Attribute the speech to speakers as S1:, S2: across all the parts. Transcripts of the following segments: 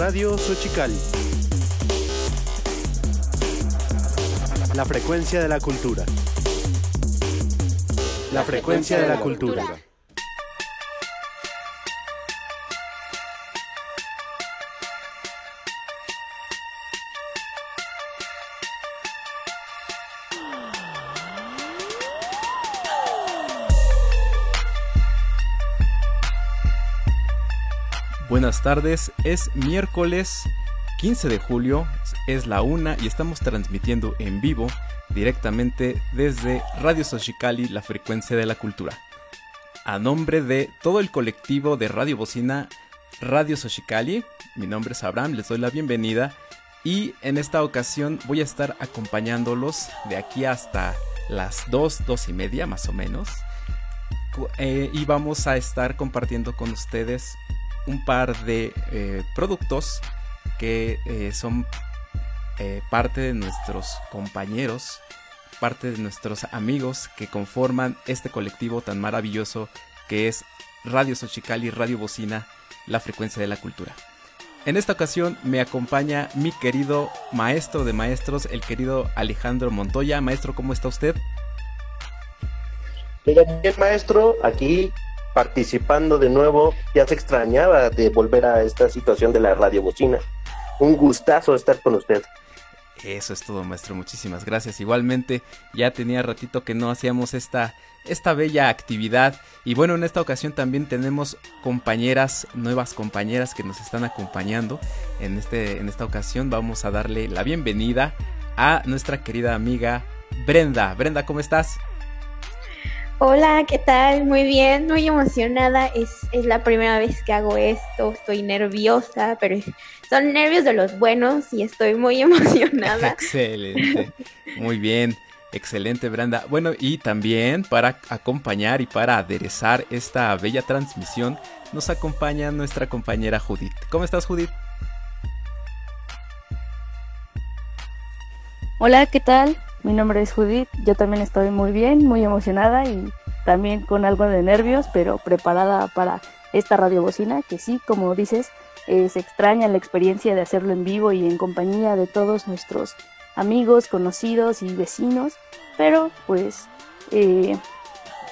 S1: Radio Xochicali. La frecuencia de la cultura. La frecuencia de la cultura.
S2: Buenas tardes, es miércoles 15 de julio, es la una y estamos transmitiendo en vivo directamente desde Radio Xochicali, la frecuencia de la cultura. A nombre de todo el colectivo de Radio Bocina Radio Xochicali, mi nombre es Abraham, les doy la bienvenida y en esta ocasión voy a estar acompañándolos de aquí hasta las 2, 2 y media más o menos. Eh, y vamos a estar compartiendo con ustedes un par de eh, productos que eh, son eh, parte de nuestros compañeros, parte de nuestros amigos que conforman este colectivo tan maravilloso que es Radio Xochicali, Radio Bocina, la frecuencia de la cultura. En esta ocasión me acompaña mi querido maestro de maestros, el querido Alejandro Montoya. Maestro, ¿cómo está usted?
S3: Bien, maestro, aquí participando de nuevo. Ya se extrañaba de volver a esta situación de la radio bocina. Un gustazo estar con usted.
S2: Eso es todo, maestro. Muchísimas gracias. Igualmente, ya tenía ratito que no hacíamos esta, esta bella actividad. Y bueno, en esta ocasión también tenemos compañeras, nuevas compañeras que nos están acompañando. En, este, en esta ocasión vamos a darle la bienvenida a nuestra querida amiga Brenda. Brenda, ¿cómo estás?
S4: Hola, ¿qué tal? Muy bien, muy emocionada. Es, es la primera vez que hago esto. Estoy nerviosa, pero son nervios de los buenos y estoy muy emocionada.
S2: Excelente. Muy bien. Excelente, Brenda. Bueno, y también para acompañar y para aderezar esta bella transmisión, nos acompaña nuestra compañera Judith. ¿Cómo estás, Judith?
S5: Hola, ¿qué tal? Mi nombre es Judith, yo también estoy muy bien, muy emocionada y también con algo de nervios, pero preparada para esta radio bocina, que sí, como dices, se extraña la experiencia de hacerlo en vivo y en compañía de todos nuestros amigos, conocidos y vecinos, pero pues, eh,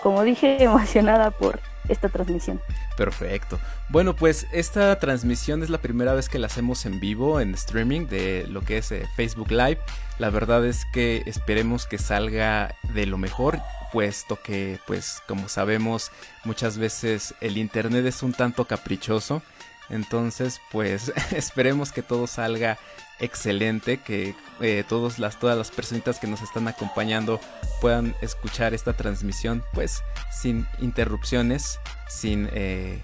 S5: como dije, emocionada por esta transmisión.
S2: Perfecto. Bueno, pues esta transmisión es la primera vez que la hacemos en vivo, en streaming de lo que es eh, Facebook Live. La verdad es que esperemos que salga de lo mejor, puesto que, pues, como sabemos, muchas veces el Internet es un tanto caprichoso. Entonces, pues, esperemos que todo salga excelente, que eh, todos las, todas las personitas que nos están acompañando puedan escuchar esta transmisión, pues, sin interrupciones, sin... Eh,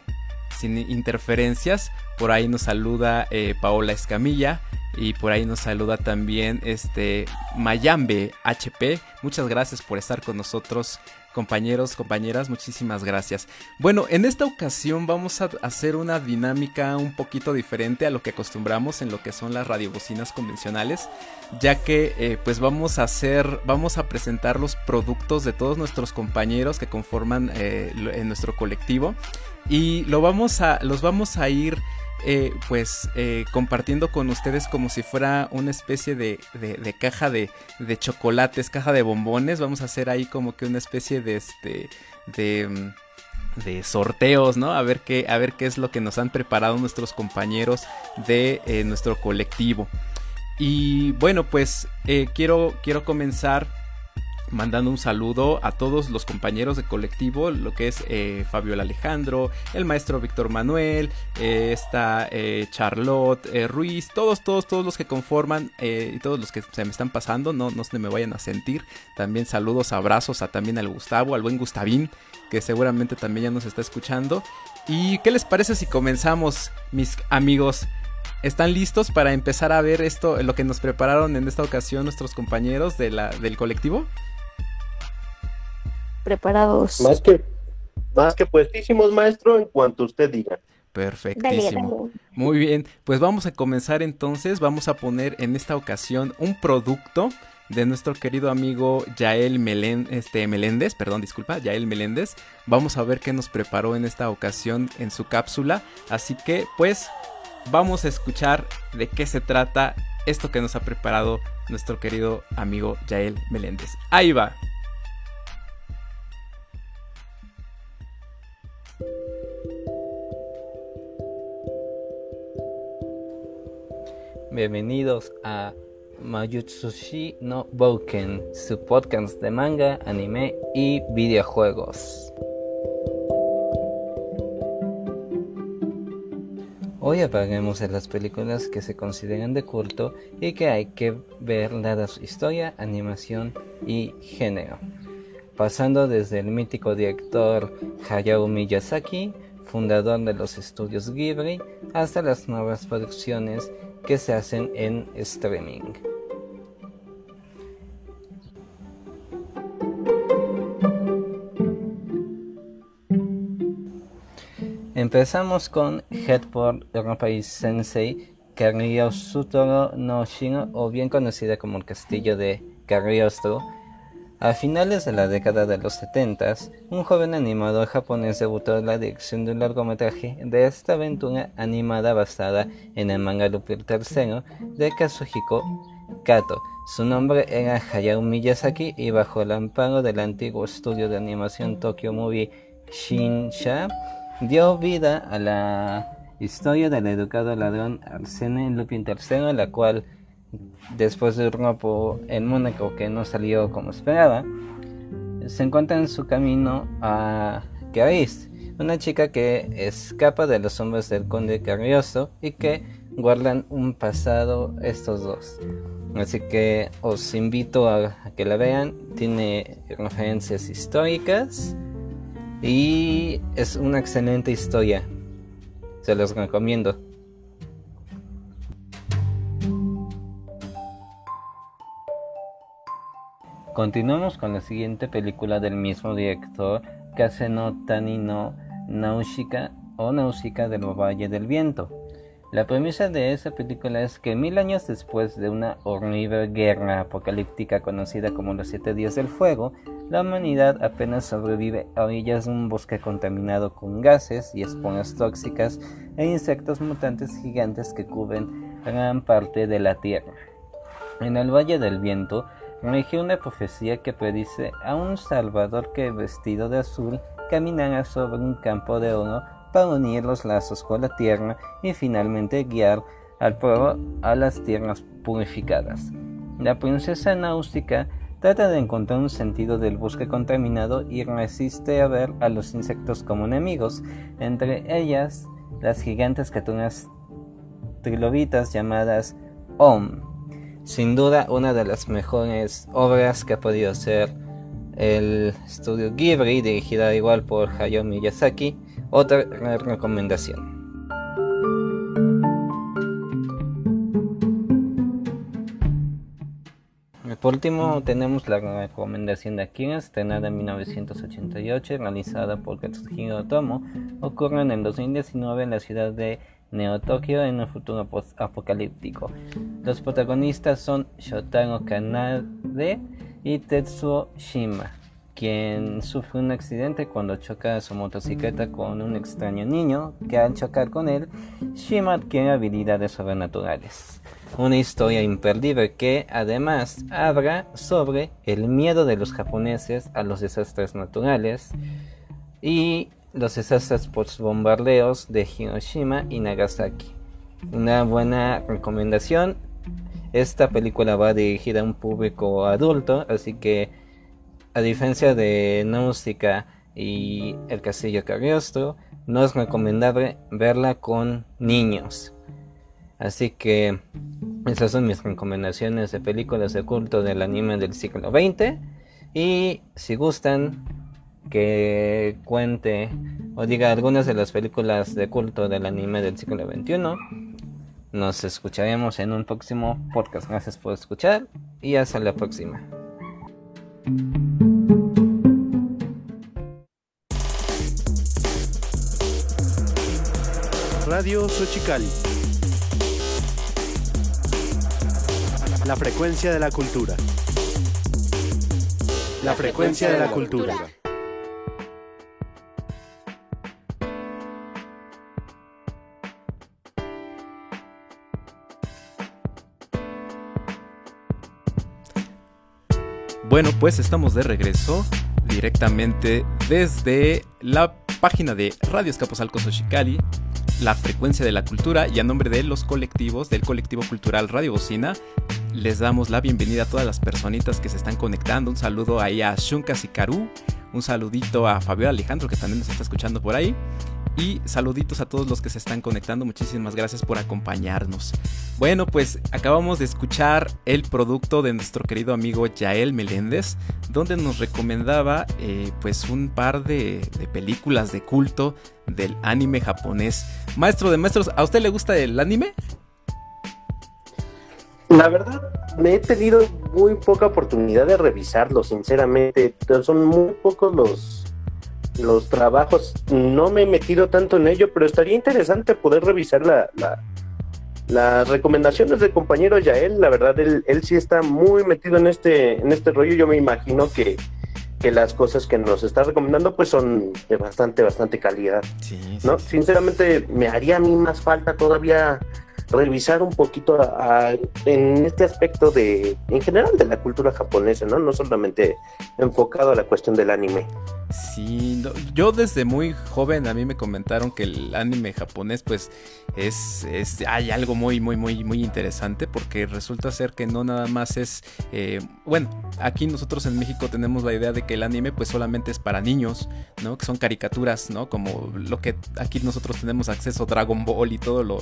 S2: interferencias. Por ahí nos saluda eh, Paola Escamilla y por ahí nos saluda también este Mayambe HP. Muchas gracias por estar con nosotros. Compañeros, compañeras, muchísimas gracias. Bueno, en esta ocasión vamos a hacer una dinámica un poquito diferente a lo que acostumbramos en lo que son las radiobocinas convencionales, ya que eh, pues vamos a hacer, vamos a presentar los productos de todos nuestros compañeros que conforman eh, en nuestro colectivo y lo vamos a, los vamos a ir eh, pues eh, compartiendo con ustedes como si fuera una especie de, de, caja de, de, chocolates, caja de bombones. Vamos a hacer ahí como que una especie de este de, mm, de sorteos, ¿no? A ver qué a ver qué es lo que nos han preparado nuestros compañeros de eh, nuestro colectivo. Y bueno, pues quiero quiero comenzar mandando un saludo a todos los compañeros de colectivo, lo que es eh, Fabiola Alejandro, el maestro Víctor Manuel, eh, eh, Charlotte Ruiz, todos, todos, todos los que conforman y todos los que se me están pasando, no, no se me vayan a sentir. También saludos, abrazos a también al Gustavo, al buen Gustavín, que seguramente también ya nos está escuchando. ¿Y qué les parece si comenzamos, mis amigos? ¿Están listos para empezar a ver esto, lo que nos prepararon en esta ocasión nuestros compañeros de la, del colectivo?
S5: Preparados.
S3: Más que, más que puestísimos, maestro, en cuanto usted diga.
S2: Perfectísimo. Muy bien, pues vamos a comenzar entonces. Vamos a poner en esta ocasión un producto de nuestro querido amigo Yael este, Meléndez, perdón, disculpa, Yael Meléndez. Vamos a ver qué nos preparó en esta ocasión en su cápsula. Así que, pues, vamos a escuchar de qué se trata esto que nos ha preparado nuestro querido amigo Yael Meléndez. Ahí va.
S6: Bienvenidos a Mayutsushi no Bouken, su podcast de manga, anime y videojuegos. Hoy hablaremos de las películas que se consideran de culto y que hay que ver dada su historia, animación y género. Pasando desde el mítico director Hayao Miyazaki, fundador de los estudios Ghibli, hasta las nuevas producciones que se hacen en streaming. Empezamos con Headboard Rapai Sensei Sutoro no Shino, o bien conocida como el castillo de Cagliostro. A finales de la década de los 70, un joven animador japonés debutó en la dirección de un largometraje de esta aventura animada basada en el manga Lupin III de Kazuhiko Kato. Su nombre era Hayao Miyazaki y bajo el amparo del antiguo estudio de animación Tokyo Movie Shinsha, dio vida a la historia del educado ladrón Arsene Lupin III, la cual, después de un robo en Mónaco que no salió como esperaba, se encuentra en su camino a Caris, una chica que escapa de los hombres del conde Carrioso y que guardan un pasado estos dos. Así que os invito a que la vean, tiene referencias históricas y es una excelente historia. Se los recomiendo. Continuamos con la siguiente película del mismo director, Kase no o Nausicaa del Valle del Viento. La premisa de esa película es que mil años después de una horrible guerra apocalíptica conocida como los Siete Días del Fuego, la humanidad apenas sobrevive a orillas de un bosque contaminado con gases y esponjas tóxicas e insectos mutantes gigantes que cubren gran parte de la Tierra. En el Valle del Viento rige una profecía que predice a un Salvador que vestido de azul caminará sobre un campo de oro para unir los lazos con la tierra y finalmente guiar al pueblo a las tierras purificadas. La princesa náutica trata de encontrar un sentido del bosque contaminado y resiste a ver a los insectos como enemigos, entre ellas las gigantes criaturas trilobitas llamadas Om. Sin duda una de las mejores obras que ha podido hacer el estudio Ghibli, dirigida igual por Hayao Miyazaki, otra recomendación. Por último tenemos la recomendación de Akira, estrenada en 1988, realizada por Katsuhiro Tomo. Ocurre en el 2019 en la ciudad de Neo-Tokio en un futuro apocalíptico. Los protagonistas son Shotaro Kanade y Tetsuo Shima quien sufre un accidente cuando choca su motocicleta con un extraño niño que al chocar con él, Shima adquiere habilidades sobrenaturales. Una historia imperdible que además habla sobre el miedo de los japoneses a los desastres naturales y los desastres post bombardeos de Hiroshima y Nagasaki. Una buena recomendación. Esta película va dirigida a un público adulto, así que a diferencia de Náusica y El Castillo Cagliostro, no es recomendable verla con niños. Así que esas son mis recomendaciones de películas de culto del anime del siglo XX. Y si gustan que cuente o diga algunas de las películas de culto del anime del siglo XXI, nos escucharemos en un próximo podcast. Gracias por escuchar y hasta la próxima.
S1: Radio Xochicali. La frecuencia de la cultura. La frecuencia de la cultura.
S2: Bueno, pues estamos de regreso directamente desde la página de Radio Escaposalco Xochicali, la frecuencia de la cultura y a nombre de los colectivos del colectivo cultural Radio Bocina, les damos la bienvenida a todas las personitas que se están conectando. Un saludo ahí a Shunka Sikaru, un saludito a Fabio Alejandro que también nos está escuchando por ahí. Y saluditos a todos los que se están conectando. Muchísimas gracias por acompañarnos. Bueno, pues acabamos de escuchar el producto de nuestro querido amigo Yael Meléndez, donde nos recomendaba eh, pues un par de, películas de culto del anime japonés. Maestro de maestros, ¿a usted le gusta el anime?
S3: La verdad, me he tenido muy poca oportunidad de revisarlo, sinceramente. Son muy pocos los, los trabajos. No me he metido tanto en ello, pero estaría interesante poder revisar la- las recomendaciones del compañero Yael. La verdad, él, él sí está muy metido en este, en este rollo. Yo me imagino que, que las cosas que nos está recomendando pues son de bastante, bastante calidad.
S2: Sí,
S3: ¿no? Sinceramente, me haría a mí más falta todavía revisar un poquito a- en este aspecto de, en general, de la cultura japonesa, ¿no? No solamente enfocado a la cuestión del anime.
S2: Sí, no, yo desde muy joven a mí me comentaron que el anime japonés pues es, es hay algo muy muy muy muy interesante porque resulta ser que no nada más es eh, bueno aquí nosotros en México tenemos la idea de que el anime pues solamente es para niños no que son caricaturas no como lo que aquí nosotros tenemos acceso Dragon Ball y todo lo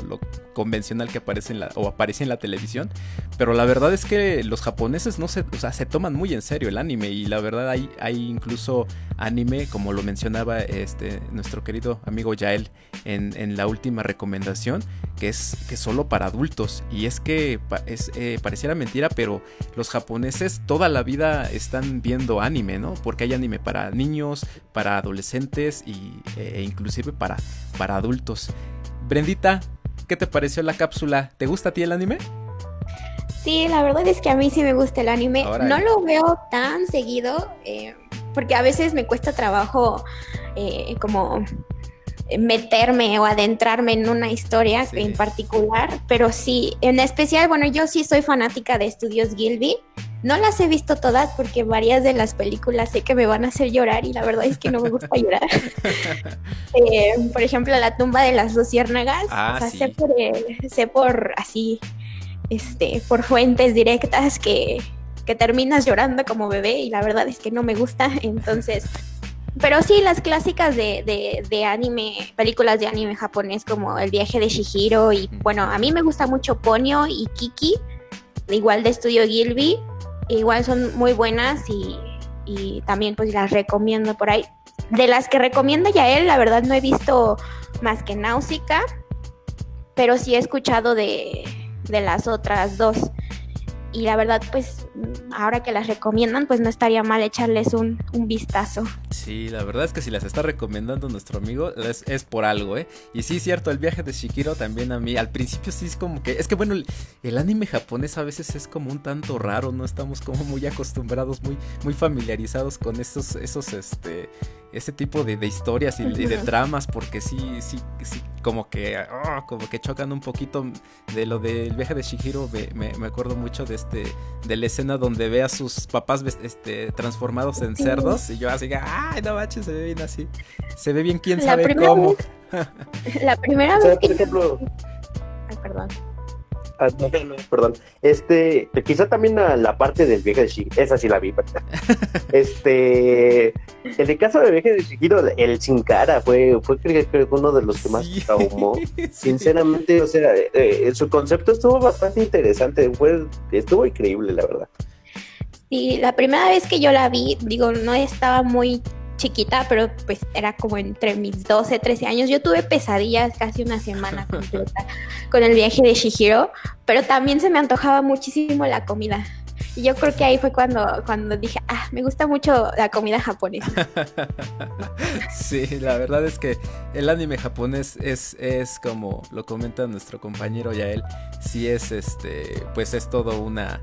S2: convencional que aparece en la o aparece en la televisión pero la verdad es que los japoneses no se o sea se toman muy en serio el anime y la verdad hay hay incluso anime, como lo mencionaba este, nuestro querido amigo Yael en, en la última recomendación, que es que solo para adultos. Y es que es, eh, pareciera mentira, pero los japoneses toda la vida están viendo anime, ¿no? Porque hay anime para niños, para adolescentes y, e inclusive para, para adultos. Brendita, ¿qué te pareció la cápsula? ¿Te gusta a ti el anime?
S4: Sí, la verdad es que a mí sí me gusta el anime. No lo veo tan seguido, eh, porque a veces me cuesta trabajo eh, como meterme o adentrarme en una historia
S2: Sí.
S4: en particular, pero sí, en especial, bueno, yo sí soy fanática de Estudios Gilby. No las he visto todas porque varias de las películas sé que me van a hacer llorar y la verdad es que no me gusta llorar. Eh, por ejemplo, La tumba de las luciérnagas.
S2: Ah,
S4: o sea,
S2: sí.
S4: sé, por, eh, sé por así, este, por fuentes directas que, que terminas llorando como bebé y la verdad es que no me gusta. Entonces, pero sí, las clásicas de, de, de anime, películas de anime japonés como El viaje de Shihiro y bueno, a mí me gusta mucho Ponyo y Kiki, igual de Estudio Gilby, igual son muy buenas y, y también pues las recomiendo por ahí. De las que recomienda ya él, la verdad no he visto más que Náusica, pero sí he escuchado de, de las otras dos. Y la verdad, pues ahora que las recomiendan, pues no estaría mal echarles un, un vistazo.
S2: Sí, la verdad es que si las está recomendando nuestro amigo es, es por algo, ¿eh? Y sí, cierto, el viaje de Shikiro también a mí, al principio sí es como que, es que bueno, el, el anime japonés a veces es como un tanto raro, no estamos como muy acostumbrados, muy, muy familiarizados con esos, esos, este, ese tipo de, de historias y, y de tramas, porque sí, sí, sí, como que, ah, como que chocan un poquito de lo del viaje de Shihiro, me, me- me acuerdo mucho de este, de la escena donde ve a sus papás este, transformados en cerdos y yo así, ay, no manches, se ve bien así, se ve bien quién
S4: La
S2: sabe cómo.
S4: La primera
S3: O sea,
S4: vez
S3: por
S4: que...
S3: ejemplo,
S4: Ay, perdón.
S3: Ah, no, no, no, perdón, este, quizá también a la parte del viaje de Shihiro, esa sí la vi, ¿verdad? este, en el caso del viaje de Shihiro, el sin cara fue, fue creo, uno de los que más
S2: Sí.
S3: traumó.
S2: Sí.
S3: Sinceramente, o sea, eh, eh, su concepto estuvo bastante interesante, fue, estuvo increíble, la verdad.
S4: Sí, la primera vez que yo la vi, digo, no estaba muy chiquita, pero pues era como entre mis 12, 13 años. Yo tuve pesadillas casi una semana completa con el viaje de Shihiro, pero también se me antojaba muchísimo la comida. Y yo creo que ahí fue cuando, cuando dije, ah, me gusta mucho la comida japonesa.
S2: Sí, la verdad es que el anime japonés es, es como lo comenta nuestro compañero Yael, sí es este, pues es todo una,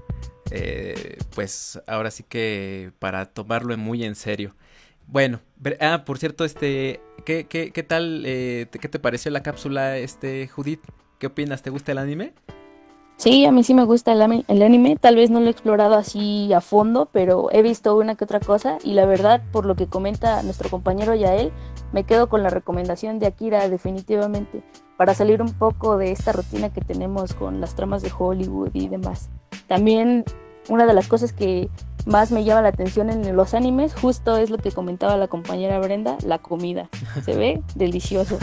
S2: eh, pues ahora sí que para tomarlo muy en serio. Bueno, ah, por cierto, este, ¿qué, qué, qué tal, eh, qué te pareció la cápsula, este, Judith? ¿Qué opinas? ¿Te gusta el anime?
S5: Sí, a mí sí me gusta el, el, anime, tal vez no lo he explorado así a fondo, pero he visto una que otra cosa y la verdad, por lo que comenta nuestro compañero Yael, me quedo con la recomendación de Akira definitivamente, para salir un poco de esta rutina que tenemos con las tramas de Hollywood y demás. También una de las cosas que más me llama la atención en los animes, justo es lo que comentaba la compañera Brenda, la comida. Se ve delicioso.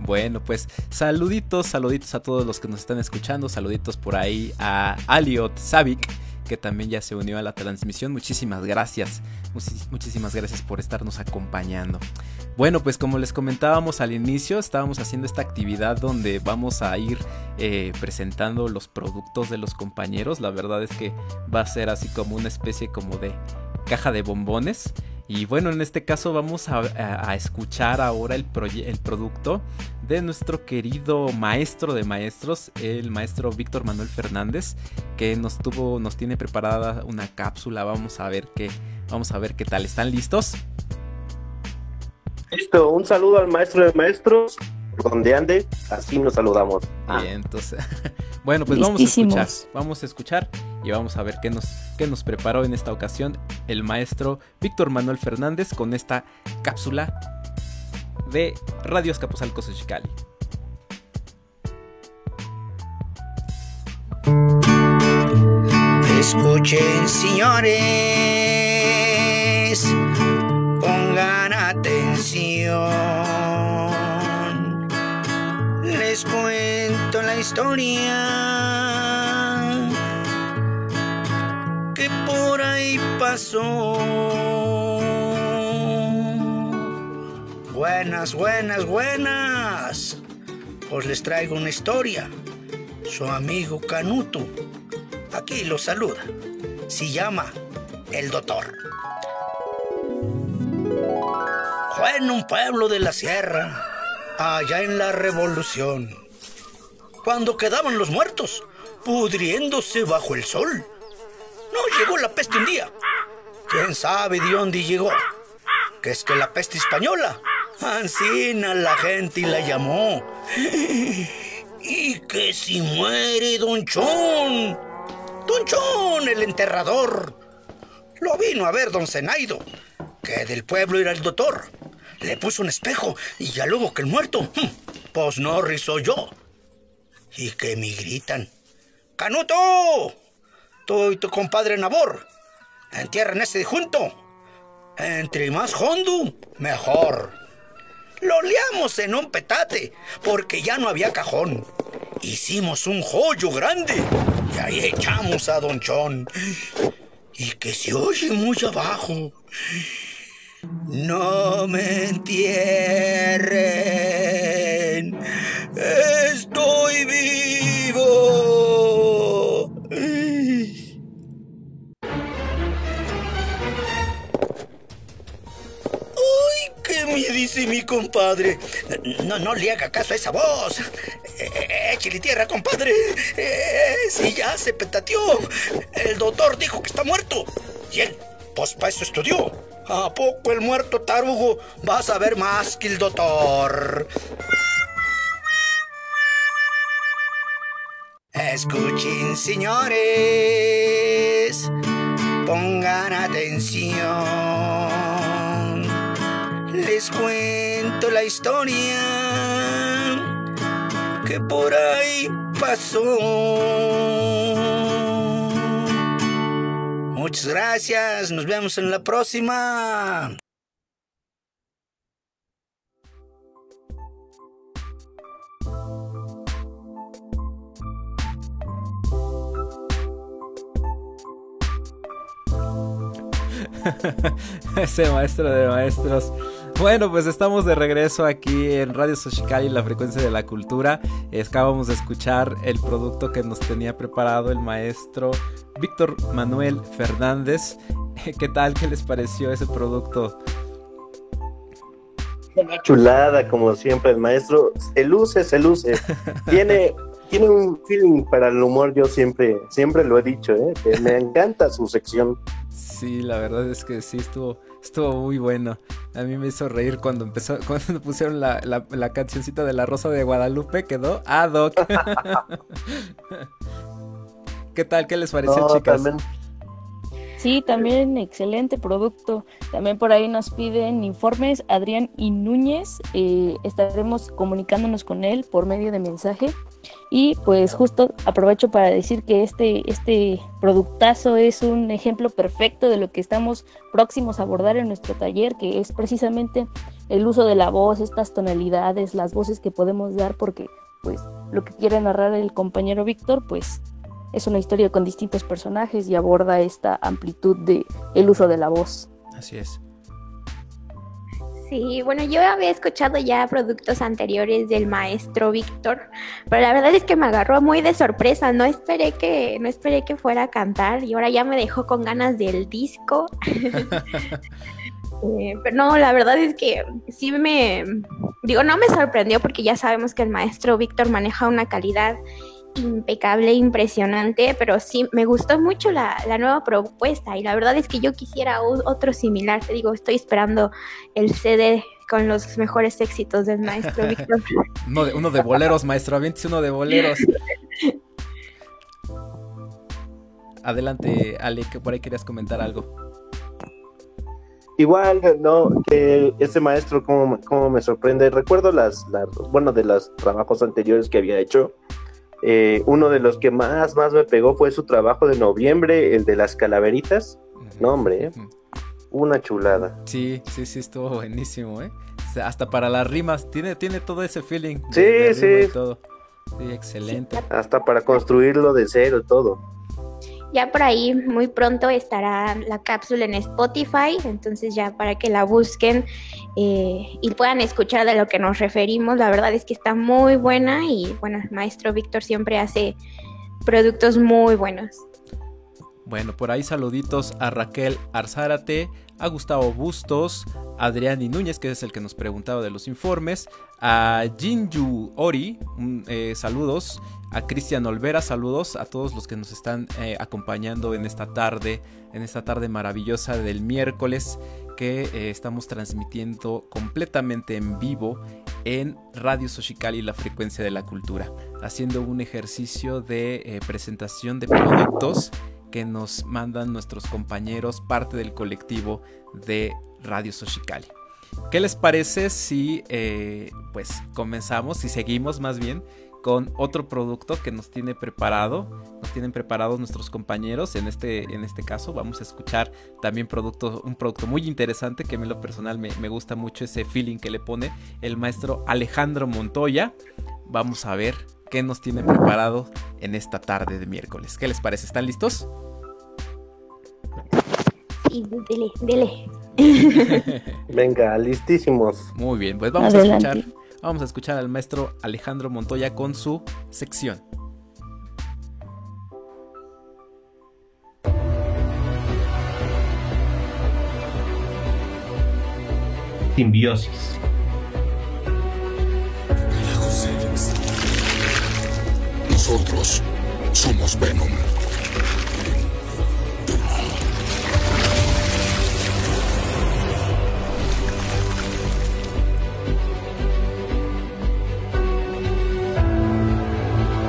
S2: Bueno, pues saluditos, saluditos a todos los que nos están escuchando, saluditos por ahí a Aliot Savik que también ya se unió a la transmisión. Muchísimas gracias. muchísimas gracias por estarnos acompañando. Bueno, pues como les comentábamos al inicio, estábamos haciendo esta actividad donde vamos a ir eh, presentando los productos de los compañeros. La verdad es que va a ser así como una especie como de caja de bombones. Y bueno, en este caso vamos a, escuchar ahora el, el producto de nuestro querido maestro de maestros, el maestro Víctor Manuel Fernández, que nos tuvo, nos tiene preparada una cápsula. Vamos a ver qué, vamos a ver qué tal. ¿Están listos?
S3: Listo, un saludo al maestro de maestros, donde ande, así nos saludamos.
S2: Ah. Bien, entonces, bueno, pues vamos a escuchar, vamos a escuchar y vamos a ver qué nos, qué nos preparó en esta ocasión el maestro Víctor Manuel Fernández con esta cápsula de Radio Escapuzalco Xochicali.
S7: Escuchen, señores, pongan atención. Les cuento la historia que por ahí pasó. Buenas, buenas, buenas. Pues les traigo una historia. Su amigo Canuto. Aquí lo saluda. Se llama El Doctor. Fue en un pueblo de la sierra, allá en la revolución, cuando quedaban los muertos, pudriéndose bajo el sol. No llegó la peste un día. ¿Quién sabe de dónde llegó? Que es que la peste española Ancina la gente y la llamó. Y que si muere Don Chon. Don Chon, el enterrador. Lo vino a ver Don Zenaido, que del pueblo era el doctor. Le puso un espejo y ya luego que el muerto, hm, pues no rizo yo. Y que me gritan, ¡Canuto! Tú y tu compadre Nabor, entierran ese junto. Entre más hondo, mejor. Lo liamos en un petate, porque ya no había cajón. Hicimos un joyo grande y ahí echamos a Don Chon. Y que se oye muy abajo. No me entierren. Estoy vivo. me dice mi compadre. No, no le haga caso a esa voz. Eh, échale tierra, compadre. Eh, si ya se petateó. El doctor dijo que está muerto. Y pues para eso estudió. ¿A poco el muerto tarugo va a saber más que el doctor? Escuchen, señores. Pongan atención les cuento la historia que por ahí pasó. Muchas gracias, nos vemos en la próxima.
S2: Ese maestro de maestros bueno, pues estamos de regreso aquí en Radio Soshikali, la frecuencia de la cultura. Acabamos de escuchar el producto que nos tenía preparado el maestro Víctor Manuel Fernández. ¿Qué tal? ¿Qué les pareció ese producto?
S3: Una chulada, como siempre, el maestro se luce, se luce. Tiene tiene un feeling para el humor, yo siempre, siempre lo he dicho, ¿eh? me encanta su sección.
S2: Sí, la verdad es que sí estuvo, estuvo muy bueno. A mí me hizo reír cuando empezó, cuando pusieron la, la, la cancioncita de la Rosa de Guadalupe, quedó ad hoc. ¿Qué tal? ¿Qué les pareció,
S3: No,
S2: chicas?
S3: también-
S5: Sí, también excelente producto. También por ahí nos piden informes Adrián y Núñez. eh, estaremos comunicándonos con él por medio de mensaje. Y pues justo aprovecho para decir que este, este productazo es un ejemplo perfecto de lo que estamos próximos a abordar en nuestro taller, que es precisamente el uso de la voz, estas tonalidades, las voces que podemos dar, porque pues lo que quiere narrar el compañero Víctor, pues es una historia con distintos personajes y aborda esta amplitud de el uso de la voz.
S2: Así es.
S4: Sí, bueno, yo había escuchado ya productos anteriores del maestro Víctor, pero la verdad es que me agarró muy de sorpresa. No esperé que, no esperé que fuera a cantar y ahora ya me dejó con ganas del disco. Eh, pero no, la verdad es que sí me, digo, no me sorprendió porque ya sabemos que el maestro Víctor maneja una calidad impecable, impresionante, pero sí me gustó mucho la, la nueva propuesta y la verdad es que yo quisiera otro similar. Te digo, estoy esperando el CD con los mejores éxitos del maestro Víctor.
S2: Uno de, uno de boleros, maestro. Aviéntese uno de boleros. Adelante, Ale, que por ahí querías comentar algo.
S3: Igual, no, que ese maestro como, como me sorprende. Recuerdo las, las, bueno, de los trabajos anteriores que había hecho. Eh, uno de los que más, más me pegó fue su trabajo de noviembre, el de las calaveritas. No, hombre, ¿eh? una chulada.
S2: Sí, sí, sí, estuvo buenísimo, ¿eh? Hasta para las rimas, tiene, tiene todo ese feeling.
S3: Sí,
S2: de
S3: sí.
S2: rima y todo. Sí, excelente.
S3: Hasta para construirlo de cero, todo.
S4: Ya por ahí muy pronto estará la cápsula en Spotify, entonces ya para que la busquen eh, y puedan escuchar de lo que nos referimos, la verdad es que está muy buena y bueno, el maestro Víctor siempre hace productos muy buenos.
S2: Bueno, por ahí saluditos a Raquel Arzárate, a Gustavo Bustos, a Adrián y Núñez, que es el que nos preguntaba de los informes, a Jinju Ori, eh, saludos, a Cristian Olvera, saludos a todos los que nos están eh, acompañando en esta tarde, en esta tarde maravillosa del miércoles que eh, estamos transmitiendo completamente en vivo en Radio Sochicali, la frecuencia de la cultura, haciendo un ejercicio de presentación de productos que nos mandan nuestros compañeros, parte del colectivo de Radio Sochicali. ¿Qué les parece si eh, pues comenzamos, si seguimos más bien con otro producto que nos tiene preparado, nos tienen preparados nuestros compañeros. En este, en este caso vamos a escuchar también producto, un producto muy interesante que a mí lo personal me, me gusta mucho ese feeling que le pone el maestro Alejandro Montoya. Vamos a ver qué nos tiene preparado en esta tarde de miércoles. ¿Qué les parece? ¿Están listos?
S4: Dele, dele.
S3: Venga, listísimos.
S2: Muy bien, pues vamos
S5: Adelante.
S2: a escuchar. Vamos a escuchar al maestro Alejandro Montoya con su sección.
S8: Simbiosis.
S9: Nosotros somos Venom.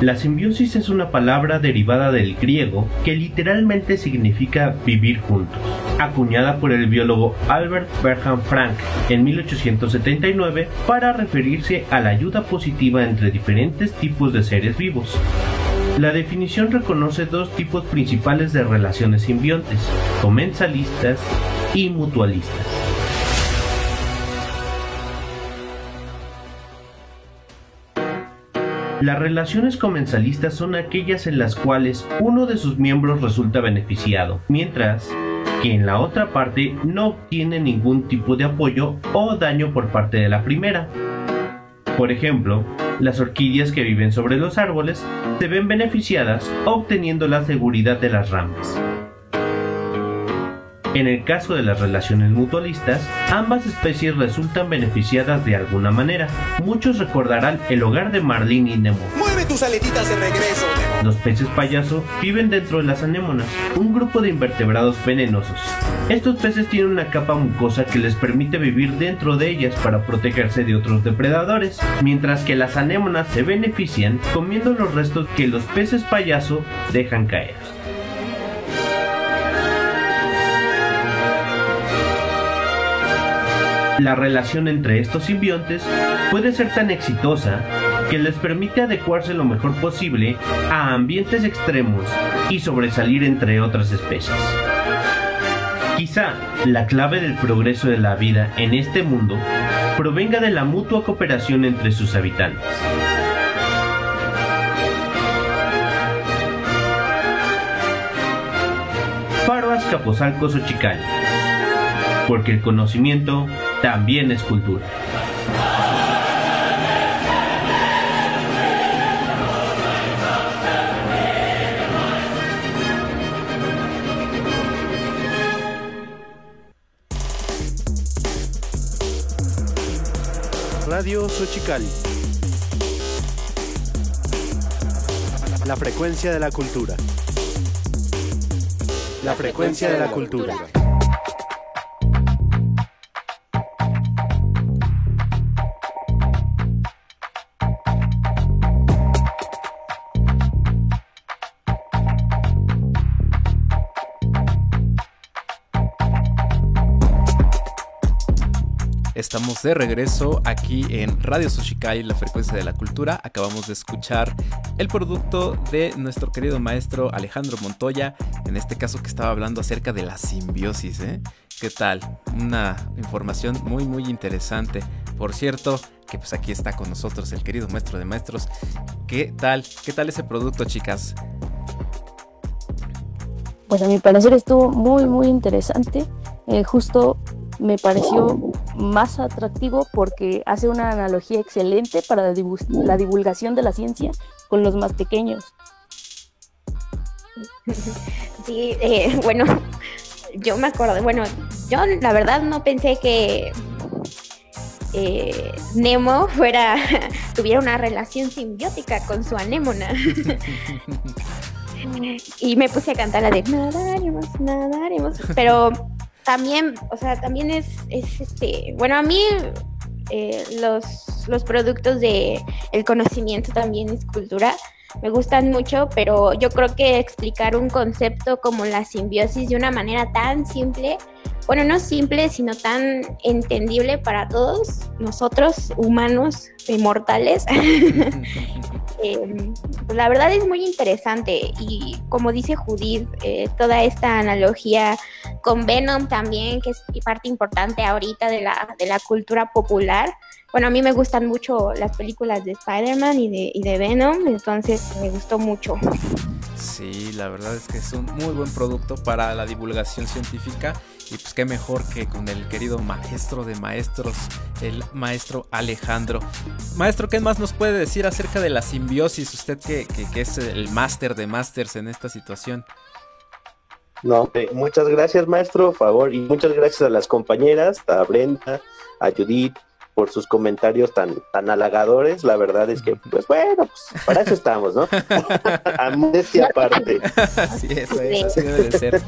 S8: La simbiosis es una palabra derivada del griego que literalmente significa vivir juntos, acuñada por el biólogo Albert Berham Frank en 1879 para referirse a la ayuda positiva entre diferentes tipos de seres vivos. La definición reconoce dos tipos principales de relaciones simbiontes, comensalistas y mutualistas. Las relaciones comensalistas son aquellas en las cuales uno de sus miembros resulta beneficiado, mientras que en la otra parte no obtiene ningún tipo de apoyo o daño por parte de la primera. Por ejemplo, las orquídeas que viven sobre los árboles se ven beneficiadas obteniendo la seguridad de las ramas. En el caso de las relaciones mutualistas, ambas especies resultan beneficiadas de alguna manera. Muchos recordarán el hogar de Marlene y Nemo,
S10: tus aletitas de regreso.
S8: Los peces payaso viven dentro de las anémonas, un grupo de invertebrados venenosos. Estos peces tienen una capa mucosa que les permite vivir dentro de ellas para protegerse de otros depredadores, mientras que las anémonas se benefician comiendo los restos que los peces payaso dejan caer. La relación entre estos simbiontes puede ser tan exitosa que les permite adecuarse lo mejor posible a ambientes extremos y sobresalir entre otras especies. Quizá la clave del progreso de la vida en este mundo provenga de la mutua cooperación entre sus habitantes. Faro Azcapotzalco Xochicali. Porque el conocimiento también es cultura.
S1: Radio Xochicali. La frecuencia de la cultura. La frecuencia de la cultura.
S2: Estamos de regreso aquí en Radio Sushikai, la frecuencia de la cultura. Acabamos de escuchar el producto de nuestro querido maestro Alejandro Montoya, en este caso que estaba hablando acerca de la simbiosis. ¿eh? ¿Qué tal? Una información muy muy interesante. Por cierto, que pues aquí está con nosotros el querido maestro de maestros. ¿Qué tal? ¿Qué tal ese producto, chicas?
S5: Pues a mi parecer estuvo muy muy interesante. Eh, justo me pareció más atractivo porque hace una analogía excelente para la, divulgación de la ciencia con los más pequeños.
S4: Sí, eh, bueno, yo me acuerdo, bueno, yo la verdad no pensé que eh, Nemo fuera, tuviera una relación simbiótica con su anémona. y me puse a cantar la de nadaremos, nadaremos, pero también, o sea, también es, es este, bueno, a mí eh, los, los productos de el conocimiento también es cultura, me gustan mucho, pero yo creo que explicar un concepto como la simbiosis de una manera tan simple, bueno, no simple, sino tan entendible para todos nosotros, humanos, mortales, eh, la verdad es muy interesante y como dice Judith, eh, toda esta analogía con Venom también, que es parte importante ahorita de la, de la cultura popular. Bueno, a mí me gustan mucho las películas de Spider-Man y de, y de Venom, entonces me gustó mucho.
S2: Sí, la verdad es que es un muy buen producto para la divulgación científica y pues qué mejor que con el querido maestro de maestros, el maestro Alejandro. Maestro, ¿qué más nos puede decir acerca de la simbiosis? Usted que, es el máster de másters en esta situación.
S3: No, eh, muchas gracias maestro, favor, y muchas gracias a las compañeras, a Brenda, a Judith, por sus comentarios tan, tan halagadores. La verdad es que, pues bueno, pues para eso estamos, ¿no? a aparte.
S2: Así es, así debe de ser.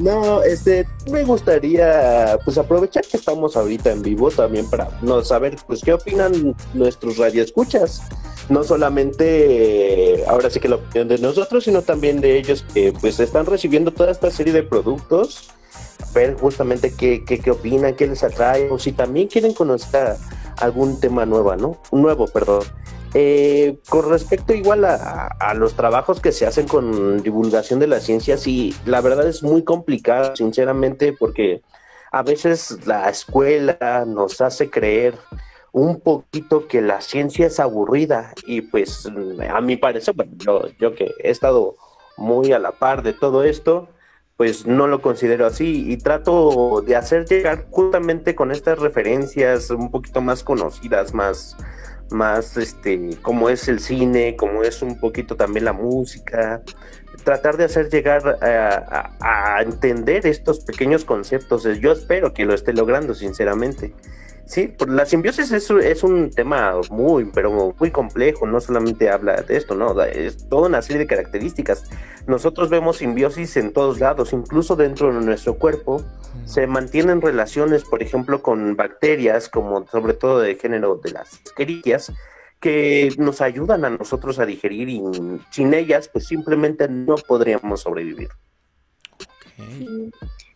S3: No, este, me gustaría pues aprovechar que estamos ahorita en vivo también para no saber pues qué opinan nuestros radioescuchas. No solamente ahora sí que la opinión de nosotros, sino también de ellos que pues están recibiendo toda esta serie de productos, ver justamente qué, qué, qué opinan, qué les atrae, o si también quieren conocer algún tema nuevo, ¿no? Nuevo, perdón. Eh, con respecto igual a, los trabajos que se hacen con divulgación de la ciencia, sí, la verdad es muy complicado, sinceramente, porque a veces la escuela nos hace creer un poquito que la ciencia es aburrida y pues a mi parecer, bueno, yo, yo que he estado muy a la par de todo esto, pues no lo considero así y trato de hacer llegar justamente con estas referencias un poquito más conocidas, más, más este, como es el cine, como es un poquito también la música, tratar de hacer llegar a, entender estos pequeños conceptos. Yo espero que lo esté logrando, sinceramente. Sí, la simbiosis es, es, un tema muy, pero muy complejo, no solamente habla de esto, no, es toda una serie de características. Nosotros vemos simbiosis en todos lados, incluso dentro de nuestro cuerpo, se mantienen relaciones, por ejemplo, con bacterias, como sobre todo de género de las Escherichias, que nos ayudan a nosotros a digerir y sin ellas, pues simplemente no podríamos sobrevivir.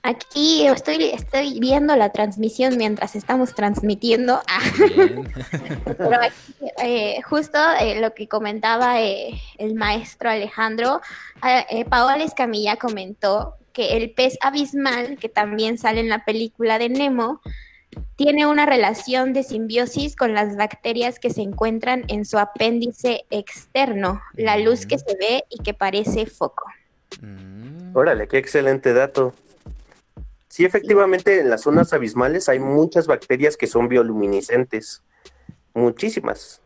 S4: Aquí estoy, estoy viendo la transmisión mientras estamos transmitiendo. Pero eh, justo eh, lo que comentaba eh, el maestro Alejandro, Paola Escamilla comentó que el pez abismal, que también sale en la película de Nemo, tiene una relación de simbiosis con las bacterias que se encuentran en su apéndice externo, la luz que se ve y que parece foco.
S3: Mm. Órale, qué excelente dato. Sí, efectivamente, en las zonas abismales hay muchas bacterias que son bioluminiscentes. Muchísimas.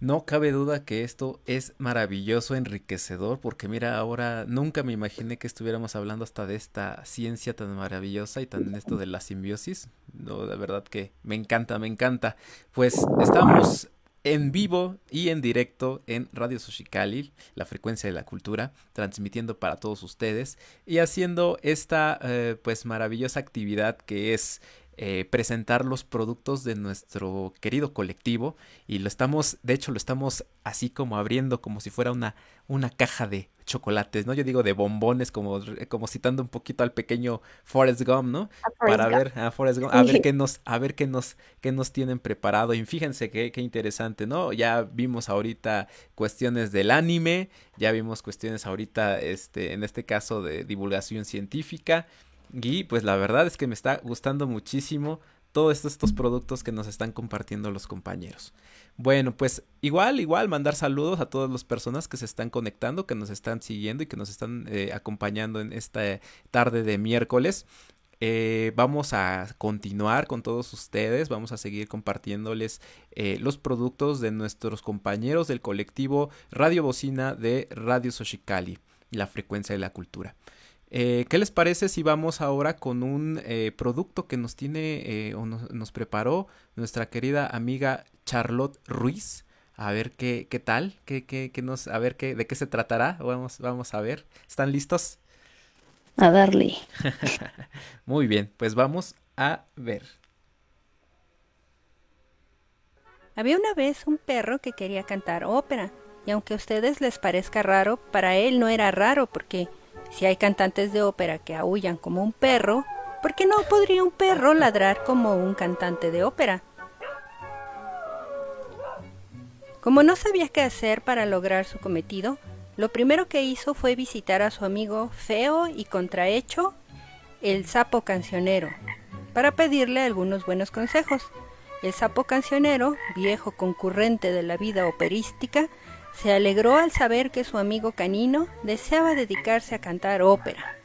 S2: No cabe duda que esto es maravilloso, enriquecedor, porque mira, ahora nunca me imaginé que estuviéramos hablando hasta de esta ciencia tan maravillosa y tan esto de la simbiosis. No, de verdad que me encanta, me encanta. Pues estamos en vivo y en directo en Radio Soshikali, la frecuencia de la cultura, transmitiendo para todos ustedes y haciendo esta eh, pues maravillosa actividad que es eh, presentar los productos de nuestro querido colectivo y lo estamos, de hecho lo estamos así como abriendo como si fuera una, una caja de chocolates, ¿no? Yo digo de bombones, como, como citando un poquito al pequeño Forrest Gump, ¿no? Para ver a Forrest Gump, a ver qué nos, a ver qué nos, qué nos tienen preparado. Y fíjense qué, qué interesante, ¿no? Ya vimos ahorita cuestiones del anime, ya vimos cuestiones ahorita, este, en este caso de divulgación científica. Y pues la verdad es que me está gustando muchísimo todos estos, productos que nos están compartiendo los compañeros. Bueno, pues igual, igual mandar saludos a todas las personas que se están conectando, que nos están siguiendo y que nos están eh, acompañando en esta tarde de miércoles. Eh, vamos a continuar con todos ustedes, vamos a seguir compartiéndoles eh, los productos de nuestros compañeros del colectivo Radio Bocina de Radio Soshikali, la frecuencia de la cultura. Eh, ¿Qué les parece si vamos ahora con un eh, producto que nos tiene eh, o nos, preparó nuestra querida amiga Charlotte Ruiz? A ver qué, qué tal, qué, qué, qué nos, a ver qué, de qué se tratará. Vamos, vamos a ver. ¿Están listos?
S5: A darle.
S2: Muy bien, pues vamos a ver.
S10: Había una vez un perro que quería cantar ópera, y aunque a ustedes les parezca raro, para él no era raro porque si hay cantantes de ópera que aullan como un perro, ¿por qué no podría un perro ladrar como un cantante de ópera? Como no sabía qué hacer para lograr su cometido, lo primero que hizo fue visitar a su amigo feo y contrahecho, el sapo cancionero, para pedirle algunos buenos consejos. El sapo cancionero, viejo concurrente de la vida operística, se alegró al saber que su amigo canino deseaba dedicarse a cantar ópera.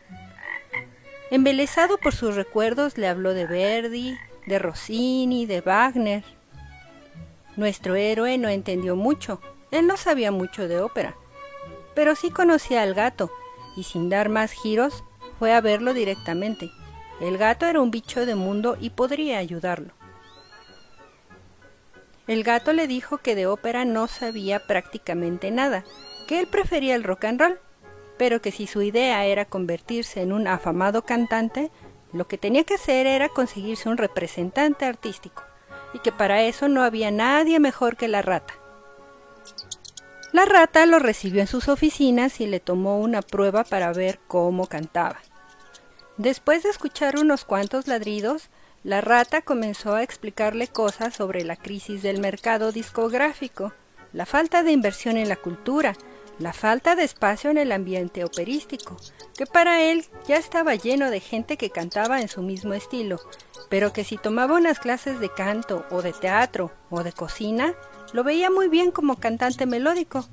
S10: Embelesado por sus recuerdos, le habló de Verdi, de Rossini, de Wagner. Nuestro héroe no entendió mucho, él no sabía mucho de ópera, pero sí conocía al gato, y sin dar más giros, fue a verlo directamente. El gato era un bicho de mundo y podría ayudarlo. El gato le dijo que de ópera no sabía prácticamente nada, que él prefería el rock and roll, pero que si su idea era convertirse en un afamado cantante, lo que tenía que hacer era conseguirse un representante artístico, y que para eso no había nadie mejor que la rata. La rata lo recibió en sus oficinas y le tomó una prueba para ver cómo cantaba. Después de escuchar unos cuantos ladridos, la rata comenzó a explicarle cosas sobre la crisis del mercado discográfico, la falta de inversión en la cultura, la falta de espacio en el ambiente operístico, que para él ya estaba lleno de gente que cantaba en su mismo estilo, pero que si tomaba unas clases de canto o de teatro o de cocina, lo veía muy bien como cantante melódico.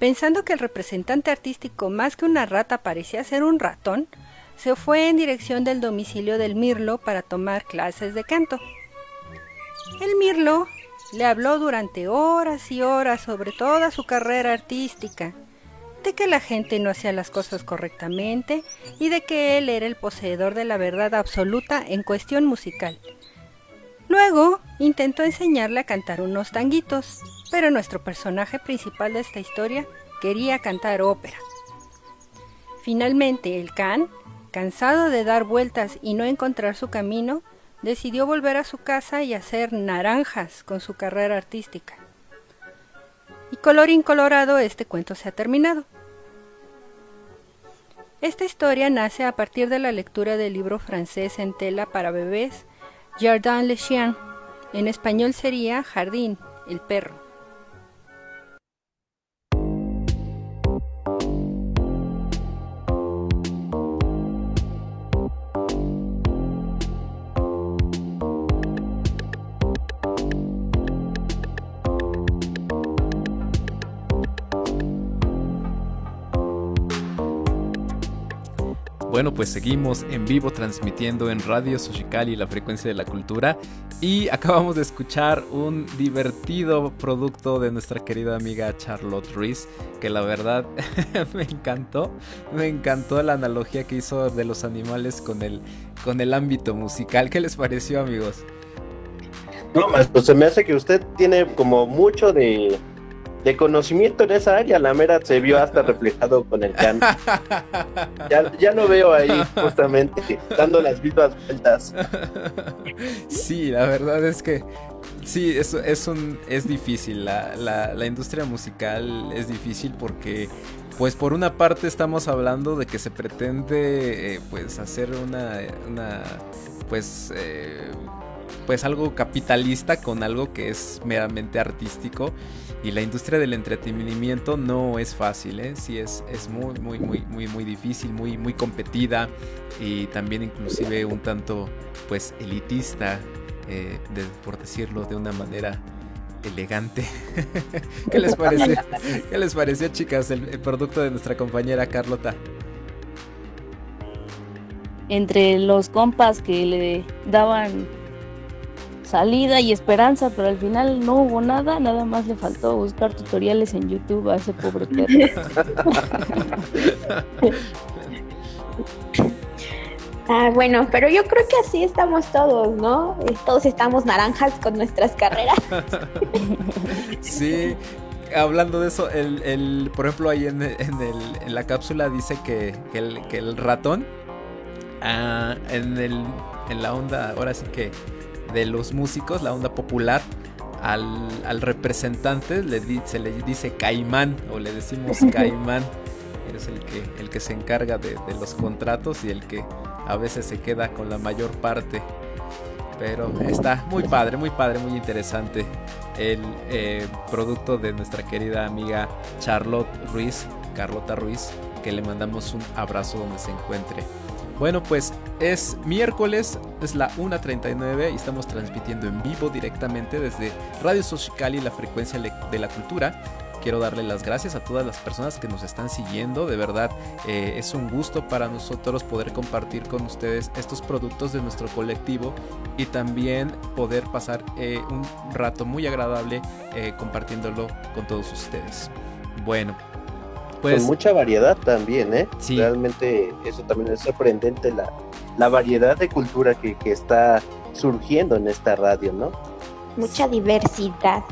S10: Pensando que el representante artístico más que una rata parecía ser un ratón, se fue en dirección del domicilio del Mirlo para tomar clases de canto. El Mirlo le habló durante horas y horas sobre toda su carrera artística. de que la gente no hacía las cosas correctamente y de que él era el poseedor de la verdad absoluta en cuestión musical. Luego intentó enseñarle a cantar unos tanguitos, pero nuestro personaje principal de esta historia quería cantar ópera. Finalmente, el Can, cansado de dar vueltas y no encontrar su camino, decidió volver a su casa y hacer naranjas con su carrera artística. Y colorín colorado, este cuento se ha terminado. Esta historia nace a partir de la lectura del libro francés en tela para bebés Jardin le Chien. En español sería Jardín, el perro.
S2: Bueno, pues seguimos en vivo transmitiendo en Radio Soshikali la frecuencia de la cultura y acabamos de escuchar un divertido producto de nuestra querida amiga Charlotte Ruiz que la verdad me encantó, me encantó la analogía que hizo de los animales con el con el ámbito musical. ¿Qué les pareció, amigos?
S3: No, pues se me hace que usted tiene como mucho de de conocimiento en esa área, la mera se vio hasta reflejado con el can. Ya, ya lo veo ahí, justamente, dando las mismas vueltas.
S2: Sí, la verdad es que sí, es, es, un, es difícil. La, la, industria musical es difícil porque pues por una parte estamos hablando de que se pretende eh, pues hacer una, una pues eh, pues algo capitalista con algo que es meramente artístico y la industria del entretenimiento no es fácil, ¿eh? sí es, es muy, muy, muy, muy, muy difícil, muy, muy competida y también inclusive un tanto pues elitista, eh, por decirlo de una manera elegante. ¿Qué les pareció? ¿Qué les pareció, chicas, el, el, producto de nuestra compañera Carlota?
S5: Entre los compas que le daban salida y esperanza, pero al final no hubo nada, nada más le faltó buscar tutoriales en YouTube a ese pobre perro.
S4: ah, bueno, pero yo creo que así estamos todos, ¿no? Todos estamos naranjas con nuestras carreras.
S2: sí. Hablando de eso, el, el, por ejemplo, ahí en, el, en la cápsula dice que, que, el, que el ratón, ah, en, el, en la onda, ahora sí que de los músicos, la onda popular, al, representante le se le dice caimán o le decimos caimán. es el que, el que se encarga de, los contratos y el que a veces se queda con la mayor parte. Pero está muy padre, muy padre, muy interesante el eh, producto de nuestra querida amiga Charlotte Ruiz, Carlota Ruiz, que le mandamos un abrazo donde se encuentre. Bueno, pues es miércoles, es la 1.39 y estamos transmitiendo en vivo directamente desde Radio Socicali, la frecuencia de la cultura. Quiero darle las gracias a todas las personas que nos están siguiendo. De verdad, eh, es un gusto para nosotros poder compartir con ustedes estos productos de nuestro colectivo y también poder pasar eh, un rato muy agradable eh, compartiéndolo con todos ustedes. Bueno,
S3: pues, con mucha variedad también, ¿eh? Realmente eso también es sorprendente, la, la variedad de cultura que, está surgiendo en esta radio, ¿no?
S4: Mucha diversidad.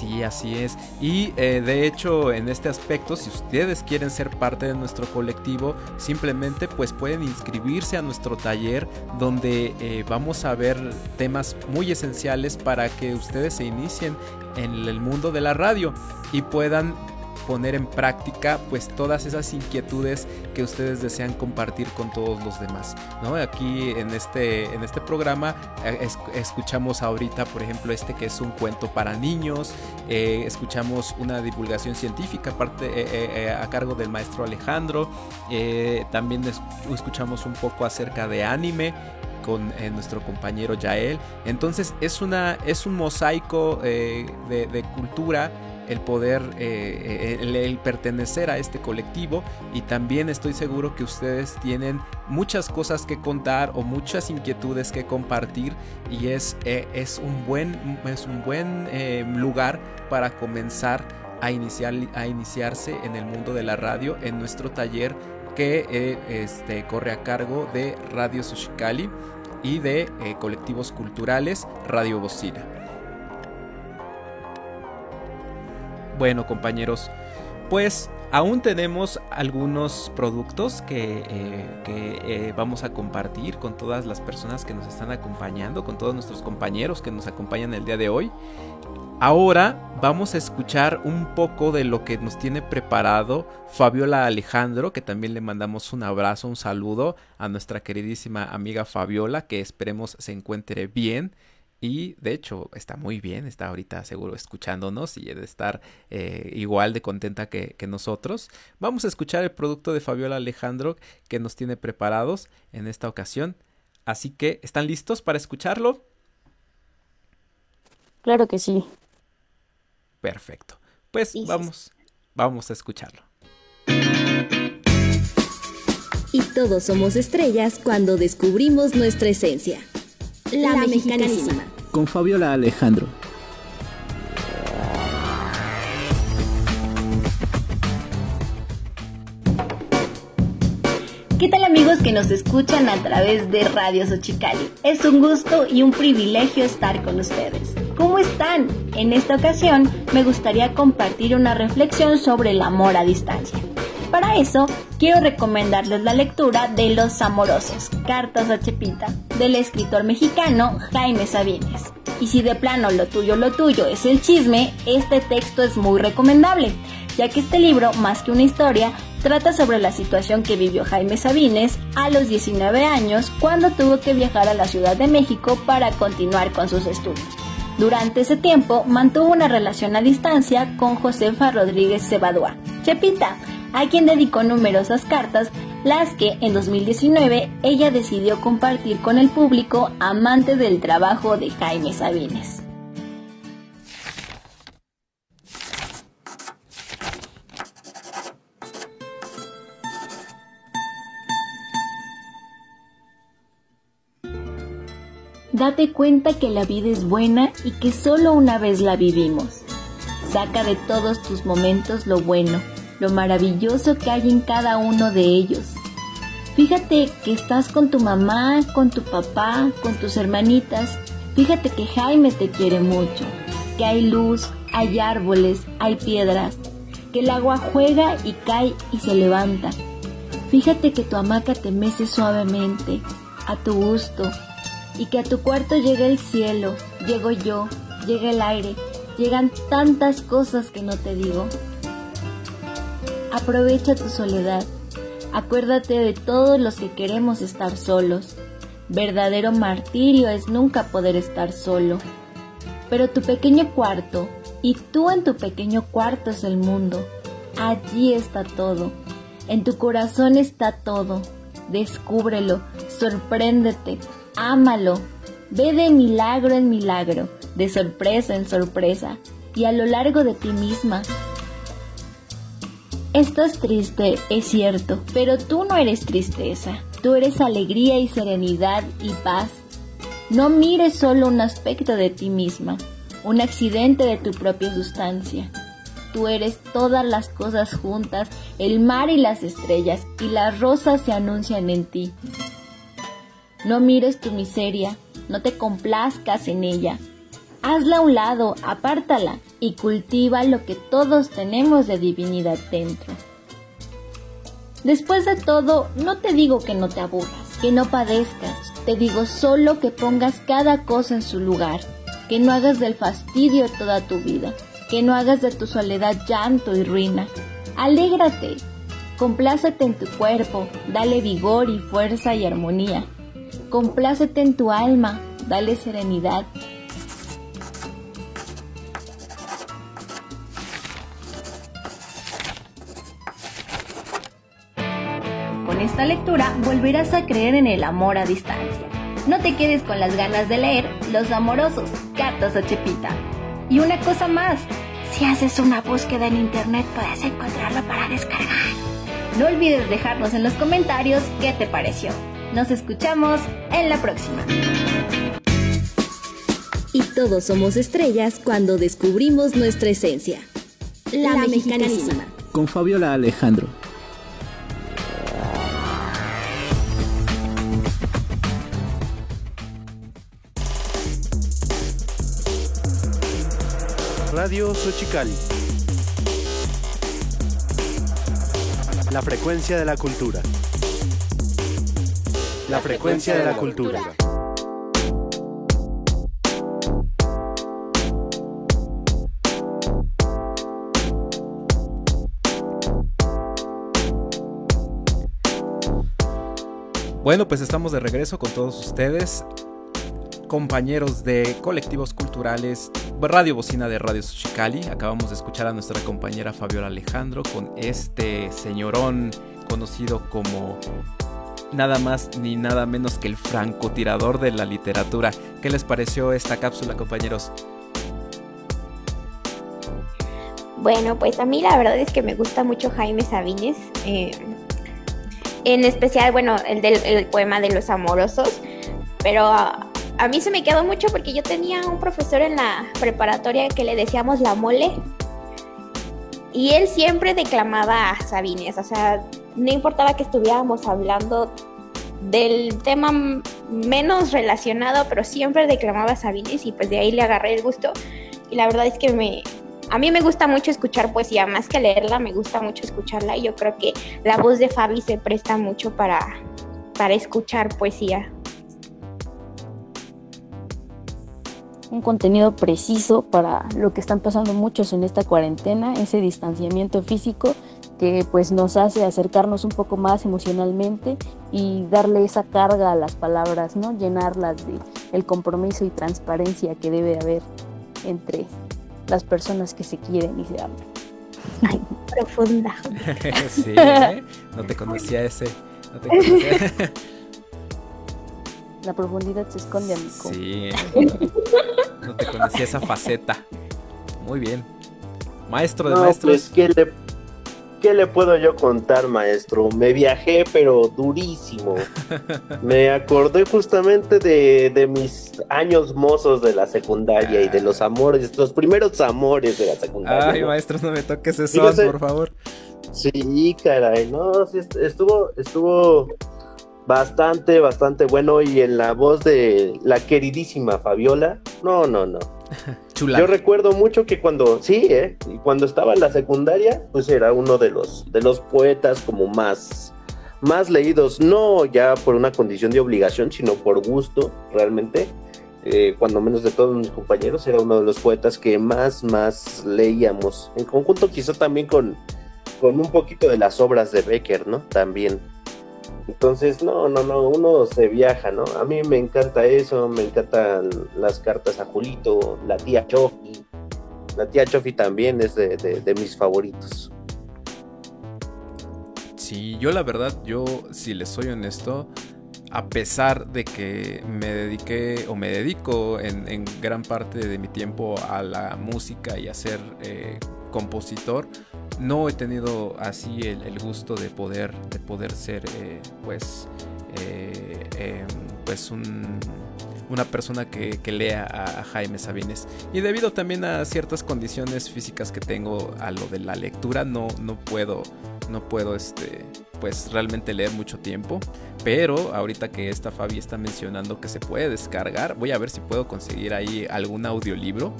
S2: Sí, así es. Y eh, de hecho, en este aspecto, si ustedes quieren ser parte de nuestro colectivo, simplemente pues pueden inscribirse a nuestro taller donde eh, vamos a ver temas muy esenciales para que ustedes se inicien en el mundo de la radio y puedan poner en práctica pues todas esas inquietudes que ustedes desean compartir con todos los demás ¿no? aquí en este en este programa eh, escuchamos ahorita por ejemplo este que es un cuento para niños eh, escuchamos una divulgación científica eh, a cargo del maestro Alejandro también escuchamos un poco acerca de anime con nuestro compañero Yael. Entonces es, una, es un mosaico de, cultura el poder, eh, eh, el, pertenecer a este colectivo y también estoy seguro que ustedes tienen muchas cosas que contar o muchas inquietudes que compartir y es, eh, es un buen, es un buen lugar para comenzar a, iniciar, a iniciarse en el mundo de la radio en nuestro taller que este, corre a cargo de Radio Sushikali y de colectivos culturales Radio Bocina. Bueno compañeros, pues aún tenemos algunos productos que, eh, vamos a compartir con todas las personas que nos están acompañando, con todos nuestros compañeros que nos acompañan el día de hoy. Ahora vamos a escuchar un poco de lo que nos tiene preparado Fabiola Alejandro, que también le mandamos un abrazo, un saludo a nuestra queridísima amiga Fabiola, que esperemos se encuentre bien. Y de hecho está muy bien, está ahorita seguro escuchándonos y de estar eh, igual de contenta que, que, nosotros. Vamos a escuchar el producto de Fabiola Alejandro que nos tiene preparados en esta ocasión. Así que, ¿están listos para escucharlo?
S5: Claro que sí.
S2: Perfecto. Pues vamos, vamos a escucharlo.
S11: Y todos somos estrellas cuando descubrimos nuestra esencia. La, mexicanísima.
S12: Con Fabiola Alejandro.
S13: ¿Qué tal amigos que nos escuchan a través de Radio Xochicali? Es un gusto y un privilegio estar con ustedes. ¿Cómo están? En esta ocasión me gustaría compartir una reflexión sobre el amor a distancia. Para eso, quiero recomendarles la lectura de Los Amorosos, Cartas a Chepita, del escritor mexicano Jaime Sabines. Y si de plano lo tuyo, lo tuyo es el chisme, este texto es muy recomendable, ya que este libro, más que una historia, trata sobre la situación que vivió Jaime Sabines a los 19 años cuando tuvo que viajar a la Ciudad de México para continuar con sus estudios. Durante ese tiempo mantuvo una relación a distancia con Josefa Rodríguez Cebadua, Chepita, a quien dedicó numerosas cartas, las que en 2019 ella decidió compartir con el público amante del trabajo de Jaime Sabines. Date cuenta que la vida es buena y que solo una vez la vivimos. Saca de todos tus momentos lo bueno, lo maravilloso que hay en cada uno de ellos. Fíjate que estás con tu mamá, con tu papá, con tus hermanitas. Fíjate que Jaime te quiere mucho, que hay luz, hay árboles, hay piedras, que el agua juega y cae y se levanta. Fíjate que tu hamaca te mece suavemente, a tu gusto, y que a tu cuarto llegue el cielo, llego yo, llega el aire, llegan tantas cosas que no te digo. Aprovecha tu soledad, acuérdate de todos los que queremos estar solos. Verdadero martirio es nunca poder estar solo. Pero tu pequeño cuarto, y tú en tu pequeño cuarto es el mundo. Allí está todo. En tu corazón está todo. Descúbrelo, sorpréndete, ámalo, ve de milagro en milagro, de sorpresa en sorpresa, y a lo largo de ti misma. Estás triste, es cierto, pero tú no eres tristeza, tú eres alegría y serenidad y paz. No mires solo un aspecto de ti misma, un accidente de tu propia sustancia. Tú eres todas las cosas juntas, el mar y las estrellas, y las rosas se anuncian en ti. No mires tu miseria, no te complazcas en ella. Hazla a un lado, apártala y cultiva lo que todos tenemos de divinidad dentro. Después de todo, no te digo que no te aburras, que no padezcas, te digo solo que pongas cada cosa en su lugar, que no hagas del fastidio toda tu vida, que no hagas de tu soledad llanto y ruina. Alégrate, complácete en tu cuerpo, dale vigor y fuerza y armonía Complácete en tu alma, dale serenidad. Esta lectura volverás a creer en el amor a distancia. No te quedes con las ganas de leer Los Amorosos, Cartas a Chepita. Y una cosa más, si haces una búsqueda en internet puedes encontrarlo para descargar. No olvides dejarnos en los comentarios qué te pareció. Nos escuchamos en la próxima.
S11: Y todos somos estrellas cuando descubrimos nuestra esencia. La, mexicanísima.
S12: Con Fabiola Alejandro.
S1: Radio Xochicali. La frecuencia de la cultura. La frecuencia de la cultura.
S2: Bueno, pues estamos de regreso con todos ustedes, compañeros de colectivos culturales, Radio Bocina de Radio Xochicali. Acabamos de escuchar a nuestra compañera Fabiola Alejandro con este señorón conocido como nada más ni nada menos que el francotirador de la literatura. ¿Qué les pareció esta cápsula, compañeros?
S4: Bueno, pues a mí la verdad es que me gusta mucho Jaime Sabines. Eh, en especial, bueno, el del el poema de los amorosos, pero a, mí se me quedó mucho porque yo tenía un profesor en la preparatoria que le decíamos la mole. Y él siempre declamaba a Sabines, o sea, no importaba que estuviéramos hablando del tema menos relacionado, pero siempre declamaba a Sabines y pues de ahí le agarré el gusto. Y la verdad es que me, a mí me gusta mucho escuchar poesía, más que leerla, me gusta mucho escucharla. Y yo creo que la voz de Fabi se presta mucho para, para escuchar poesía.
S5: Un contenido preciso para lo que están pasando muchos en esta cuarentena, ese distanciamiento físico que pues nos hace acercarnos un poco más emocionalmente y darle esa carga a las palabras, ¿no? Llenarlas de el compromiso y transparencia que debe haber entre las personas que se quieren y se aman.
S4: Ay, profunda.
S2: sí, ¿eh? no te conocía ese. No te conocía.
S5: La profundidad se esconde, amigo.
S2: Sí, no te conocía esa faceta. Muy bien. Maestro de
S3: no,
S2: maestros.
S3: Pues, ¿qué, le, ¿Qué le puedo yo contar, maestro? Me viajé, pero durísimo. Me acordé justamente de, de mis años mozos de la secundaria y de los amores, los primeros amores de la secundaria.
S2: Ay,
S3: ¿no?
S2: maestro, no me toques eso, por favor.
S3: Sí, caray, no, sí, estuvo, estuvo bastante, bastante bueno y en la voz de la queridísima Fabiola, no, no, no.
S2: Chula.
S3: Yo recuerdo mucho que cuando, sí, ¿eh? cuando estaba en la secundaria, pues era uno de los, de los poetas como más, más leídos, no ya por una condición de obligación, sino por gusto, realmente. Eh, cuando menos de todos mis compañeros, era uno de los poetas que más, más leíamos. En conjunto quizá también con, con un poquito de las obras de Becker, ¿no? También. Entonces, no, no, no, uno se viaja, ¿no? A mí me encanta eso, me encantan las cartas a Julito, la tía Chofi. La tía Chofi también es de, de, mis favoritos.
S2: Sí, yo la verdad, yo, si les soy honesto, a pesar de que me dediqué o me dedico en, en gran parte de mi tiempo a la música y a ser eh, compositor, no he tenido así el, gusto de poder, de poder ser eh, pues, eh, eh, pues un, una persona que, que lea a, a, Jaime Sabines. Y debido también a ciertas condiciones físicas que tengo a lo de la lectura, no, no puedo, no puedo este, pues realmente leer mucho tiempo. Pero ahorita que esta Fabi está mencionando que se puede descargar, voy a ver si puedo conseguir ahí algún audiolibro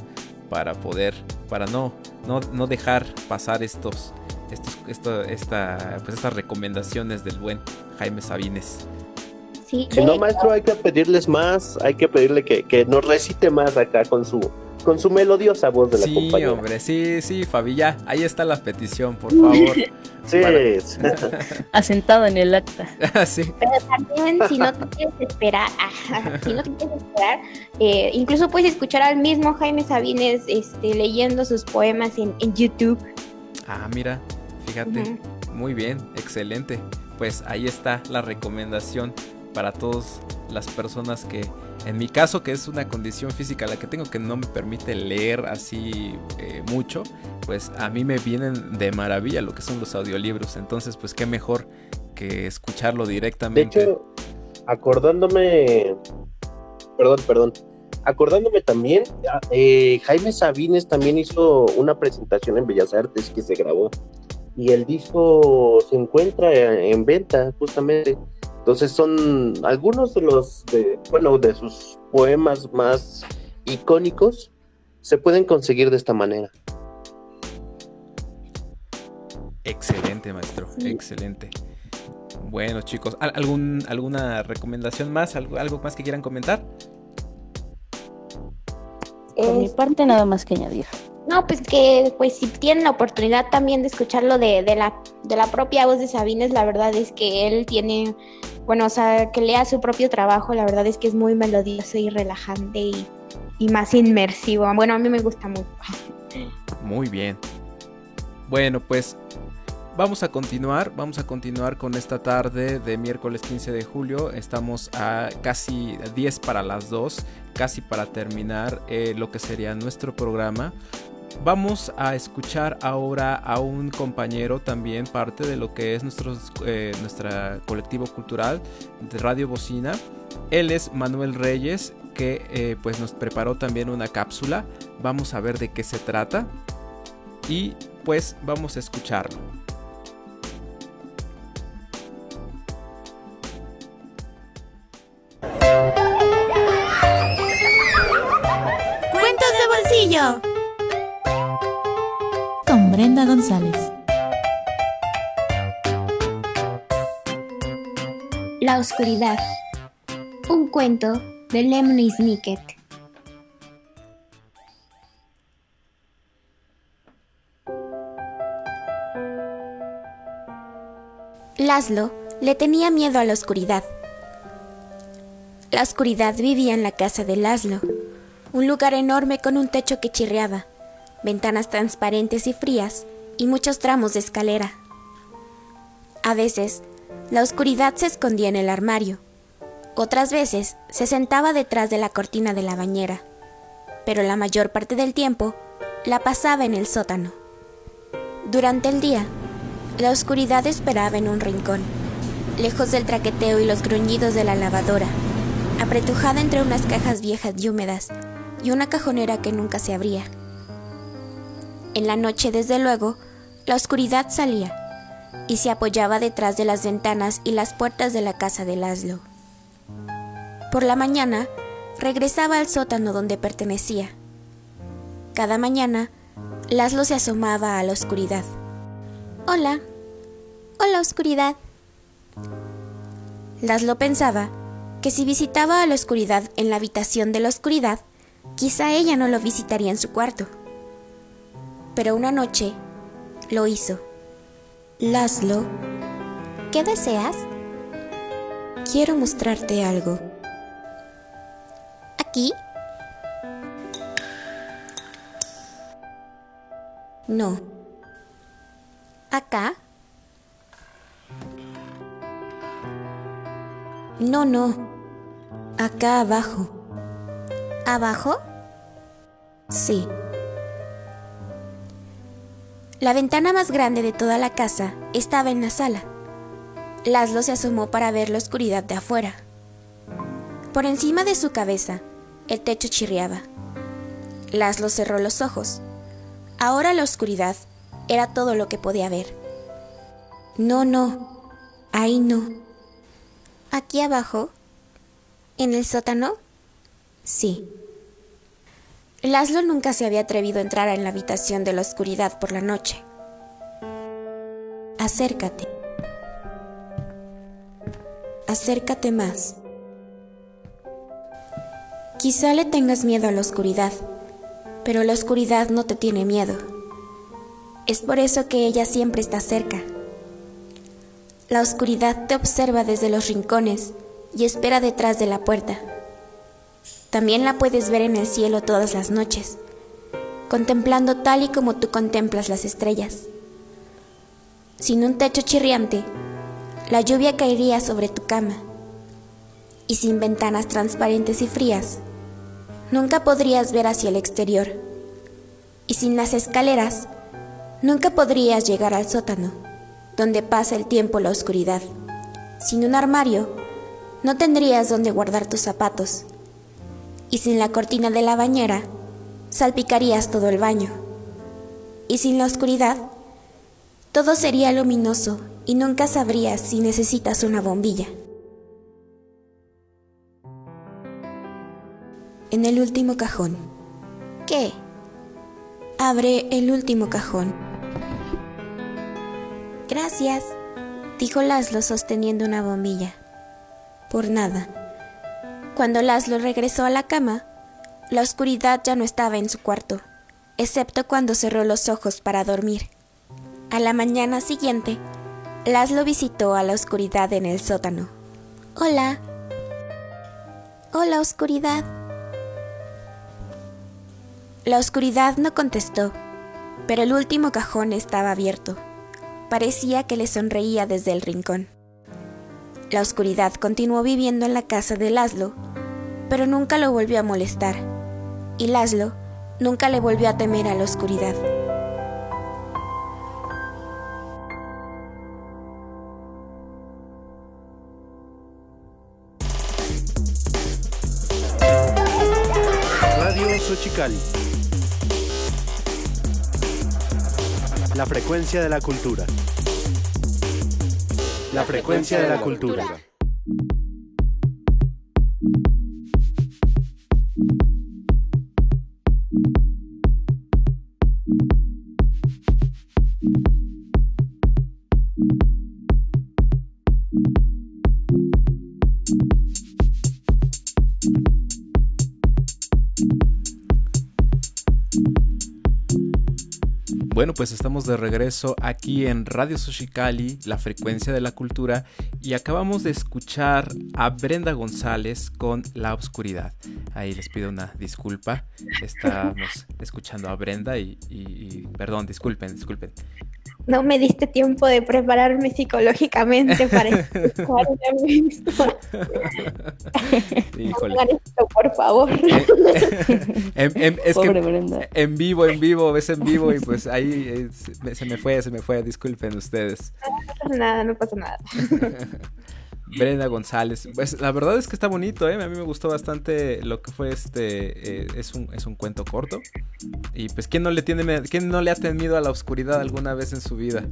S2: para poder, para no, no, no dejar pasar estos, estos esto, esta, pues estas recomendaciones del buen Jaime Sabines.
S4: Sí,
S3: si no, maestro, hay que pedirles más, hay que pedirle que, que nos recite más acá con su, con su melodiosa voz de la
S2: sí,
S3: compañera.
S2: Sí, hombre, sí, sí, Fabi, ya, ahí está la petición, por favor.
S3: sí.
S5: Asentado en el acta.
S2: sí.
S4: Pero también, si no te quieres esperar, si no te quieres esperar, eh, incluso puedes escuchar al mismo Jaime Sabines este, leyendo sus poemas en, en YouTube.
S2: Ah, mira, fíjate, uh -huh. muy bien, excelente. Pues ahí está la recomendación para todas las personas que, en mi caso, que es una condición física la que tengo que no me permite leer así eh, mucho, pues a mí me vienen de maravilla lo que son los audiolibros. Entonces, pues qué mejor que escucharlo directamente.
S3: De hecho, acordándome, perdón, perdón, acordándome también, eh, Jaime Sabines también hizo una presentación en Bellas Artes que se grabó y el disco se encuentra en venta justamente. Entonces son algunos de los, de, bueno, de sus poemas más icónicos se pueden conseguir de esta manera.
S2: Excelente, maestro, excelente. Bueno, chicos, ¿algún, ¿alguna recomendación más? ¿Algo, ¿Algo más que quieran comentar?
S5: Por mi parte, nada más que añadir.
S14: No, pues que pues si tienen la oportunidad también de escucharlo de, de, la, de la propia voz de Sabines, la verdad es que él tiene, bueno, o sea, que lea su propio trabajo, la verdad es que es muy melodioso y relajante y, y más inmersivo. Bueno, a mí me gusta mucho.
S2: Muy bien. Bueno, pues vamos a continuar, vamos a continuar con esta tarde de miércoles 15 de julio. Estamos a casi 10 para las 2, casi para terminar eh, lo que sería nuestro programa. Vamos a escuchar ahora a un compañero también, parte de lo que es nuestro eh, colectivo cultural de Radio Bocina. Él es Manuel Reyes, que eh, pues nos preparó también una cápsula. Vamos a ver de qué se trata y pues vamos a escucharlo.
S12: Cuentos de bolsillo. Brenda González.
S14: La oscuridad. Un cuento de Lemony Snicket. Laszlo le tenía miedo a la oscuridad. La oscuridad vivía en la casa de Laszlo, un lugar enorme con un techo que chirriaba, ventanas transparentes y frías y muchos tramos de escalera. A veces, la oscuridad se escondía en el armario, otras veces se sentaba detrás de la cortina de la bañera, pero la mayor parte del tiempo la pasaba en el sótano. Durante el día, la oscuridad esperaba en un rincón, lejos del traqueteo y los gruñidos de la lavadora apretujada entre unas cajas viejas y húmedas y una cajonera que nunca se abría. En la noche, desde luego, la oscuridad salía y se apoyaba detrás de las ventanas y las puertas de la casa de Laszlo. Por la mañana, regresaba al sótano donde pertenecía. Cada mañana, Laszlo se asomaba a la oscuridad. Hola, hola oscuridad. Laszlo pensaba que si visitaba a la oscuridad en la habitación de la oscuridad, quizá ella no lo visitaría en su cuarto. Pero una noche lo hizo. Laszlo, ¿qué deseas? Quiero mostrarte algo. ¿Aquí? No. ¿Acá? No, no. Acá abajo. ¿Abajo? Sí. La ventana más grande de toda la casa estaba en la sala. Laszlo se asomó para ver la oscuridad de afuera. Por encima de su cabeza, el techo chirriaba. Laszlo cerró los ojos. Ahora la oscuridad era todo lo que podía ver. No, no, ahí no. ¿Aquí abajo? ¿En el sótano? Sí. Laszlo nunca se había atrevido a entrar en la habitación de la oscuridad por la noche. Acércate. Acércate más. Quizá le tengas miedo a la oscuridad, pero la oscuridad no te tiene miedo. Es por eso que ella siempre está cerca. La oscuridad te observa desde los rincones y espera detrás de la puerta. También la puedes ver en el cielo todas las noches, contemplando tal y como tú contemplas las estrellas. Sin un techo chirriante, la lluvia caería sobre tu cama. Y sin ventanas transparentes y frías, nunca podrías ver hacia el exterior. Y sin las escaleras, nunca podrías llegar al sótano donde pasa el tiempo la oscuridad. Sin un armario, no tendrías donde guardar tus zapatos. Y sin la cortina de la bañera, salpicarías todo el baño. Y sin la oscuridad, todo sería luminoso y nunca sabrías si necesitas una bombilla. En el último cajón. ¿Qué? Abre el último cajón. Gracias, dijo Laszlo sosteniendo una bombilla. Por nada. Cuando Laszlo regresó a la cama, la oscuridad ya no estaba en su cuarto, excepto cuando cerró los ojos para dormir. A la mañana siguiente, Laszlo visitó a la oscuridad en el sótano. Hola. Hola, oscuridad. La oscuridad no contestó, pero el último cajón estaba abierto. Parecía que le sonreía desde el rincón. La oscuridad continuó viviendo en la casa de Laszlo, pero nunca lo volvió a molestar, y Laszlo nunca le volvió a temer a la oscuridad.
S1: Radio Xochicali. La frecuencia de la cultura. La frecuencia de la cultura.
S2: Bueno, pues estamos de regreso aquí en Radio Sochicali, la frecuencia de la cultura, y acabamos de escuchar a Brenda González con La Oscuridad. Ahí les pido una disculpa, estamos escuchando a Brenda y, y- y- perdón, disculpen, disculpen.
S4: No me diste tiempo de prepararme psicológicamente para.
S2: Híjole.
S4: Hagan esto, por favor.
S2: En, en- es
S5: Pobre
S2: que
S5: Brenda.
S2: en vivo, en vivo, ves en vivo y pues ahí eh, se me- se me fue, se me fue, disculpen ustedes.
S4: No pasa nada, no pasa nada.
S2: Brenda González. Pues la verdad es que está bonito, ¿eh? A mí me gustó bastante lo que fue este. eh, es, un, es un cuento corto. Y pues, ¿quién no, le tiene, ¿quién no le ha temido a la oscuridad alguna vez en su vida?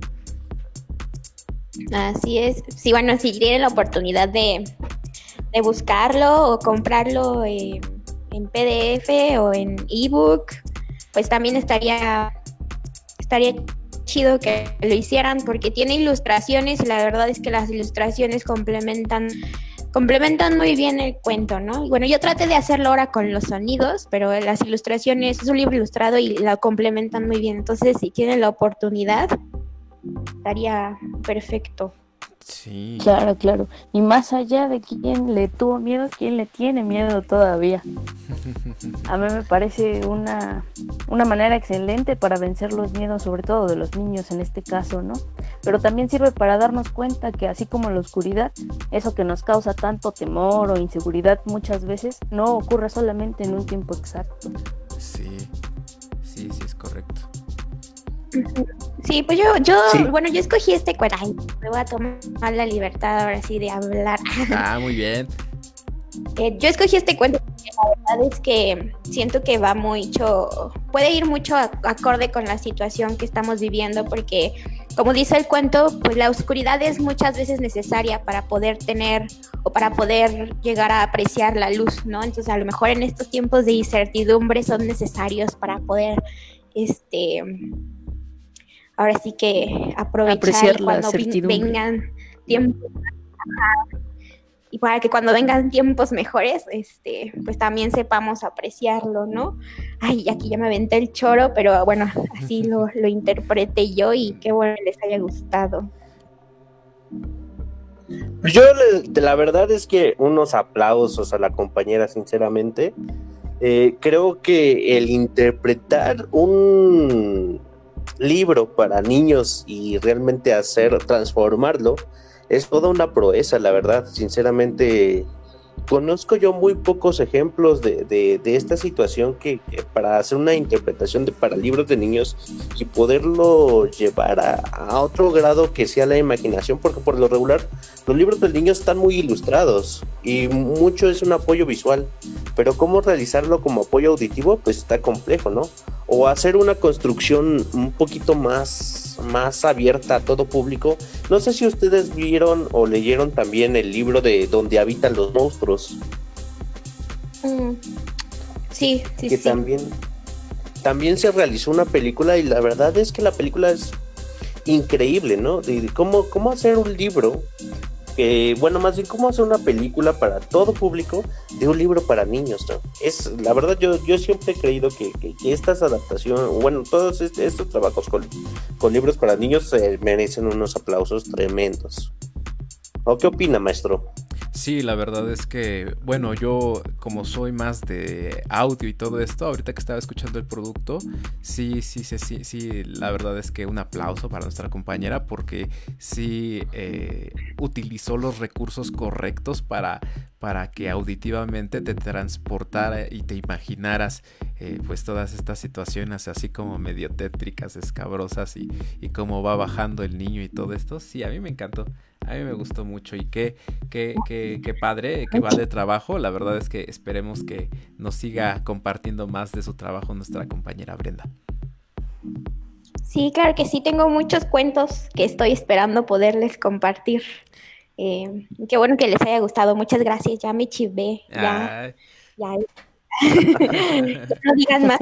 S4: Así es. Sí, bueno, si tienen la oportunidad de, de buscarlo o comprarlo eh, en PDF o en ebook, pues también estaría, estaría chido que lo hicieran porque tiene ilustraciones y la verdad es que las ilustraciones complementan complementan muy bien el cuento, ¿no? Bueno, yo traté de hacerlo ahora con los sonidos, pero las ilustraciones es un libro ilustrado y la complementan muy bien. Entonces, si tienen la oportunidad, estaría perfecto.
S2: Sí.
S5: Claro, claro. Y más allá de quién le tuvo miedo, quién le tiene miedo todavía. A mí me parece una, una manera excelente para vencer los miedos, sobre todo de los niños en este caso, ¿no? Pero también sirve para darnos cuenta que así como la oscuridad, eso que nos causa tanto temor o inseguridad muchas veces, no ocurre solamente en un tiempo exacto.
S2: Sí. Sí, sí, es correcto.
S4: Sí, pues yo, yo,
S2: Sí.
S4: bueno, yo escogí este cuento. Ay, me voy a tomar la libertad ahora sí de hablar.
S2: Ah, muy bien.
S4: Eh, yo escogí este cuento porque la verdad es que siento que va mucho, puede ir mucho a- acorde con la situación que estamos viviendo porque, como dice el cuento, pues la oscuridad es muchas veces necesaria para poder tener o para poder llegar a apreciar la luz, ¿no? Entonces a lo mejor en estos tiempos de incertidumbre son necesarios para poder, este, ahora sí que aprovechar
S5: Apreciar
S4: cuando vengan tiempos y para que cuando vengan tiempos mejores, este, pues también sepamos apreciarlo, ¿no? Ay, aquí ya me aventé el choro, pero bueno, así lo, lo interpreté yo y qué bueno que les haya gustado.
S3: Yo, le- la verdad es que unos aplausos a la compañera, sinceramente. Eh, creo que el interpretar un libro para niños y realmente hacer, transformarlo, es toda una proeza, la verdad. Sinceramente, conozco yo muy pocos ejemplos de, de, esta situación que, para hacer una interpretación de, para libros de niños y poderlo llevar a, otro grado que sea la imaginación, porque por lo regular los libros de niños están muy ilustrados y mucho es un apoyo visual, pero cómo realizarlo como apoyo auditivo pues está complejo, ¿no? O hacer una construcción un poquito más, más abierta a todo público. No sé si ustedes vieron o leyeron también el libro de Donde habitan los monstruos.
S4: Mm. Sí, sí,
S3: que
S4: sí.
S3: también también se realizó una película y la verdad es que la película es increíble, ¿no? De, de cómo, cómo hacer un libro, bueno, más bien cómo hacer una película para todo público de un libro para niños. Es, la verdad, yo, yo siempre he creído que estas adaptaciones, bueno, todos este, estos trabajos con, con libros para niños eh, merecen unos aplausos tremendos. ¿O qué opina, maestro?
S2: Sí, la verdad es que, bueno, yo como soy más de audio y todo esto, ahorita que estaba escuchando el producto, sí, sí, sí, sí, sí la verdad es que un aplauso para nuestra compañera porque sí eh, utilizó los recursos correctos para, para que auditivamente te transportara y te imaginaras eh, pues todas estas situaciones así como medio tétricas, escabrosas y, y cómo va bajando el niño y todo esto. Sí, a mí me encantó. A mí me gustó mucho y qué, qué, qué, qué padre, que va de trabajo. La verdad es que esperemos que nos siga compartiendo más de su trabajo nuestra compañera Brenda.
S4: Sí, claro que sí, tengo muchos cuentos que estoy esperando poderles compartir. Eh, qué bueno que les haya gustado, muchas gracias, ya me chivé, ya,
S2: Ay.
S4: ya. No digan más.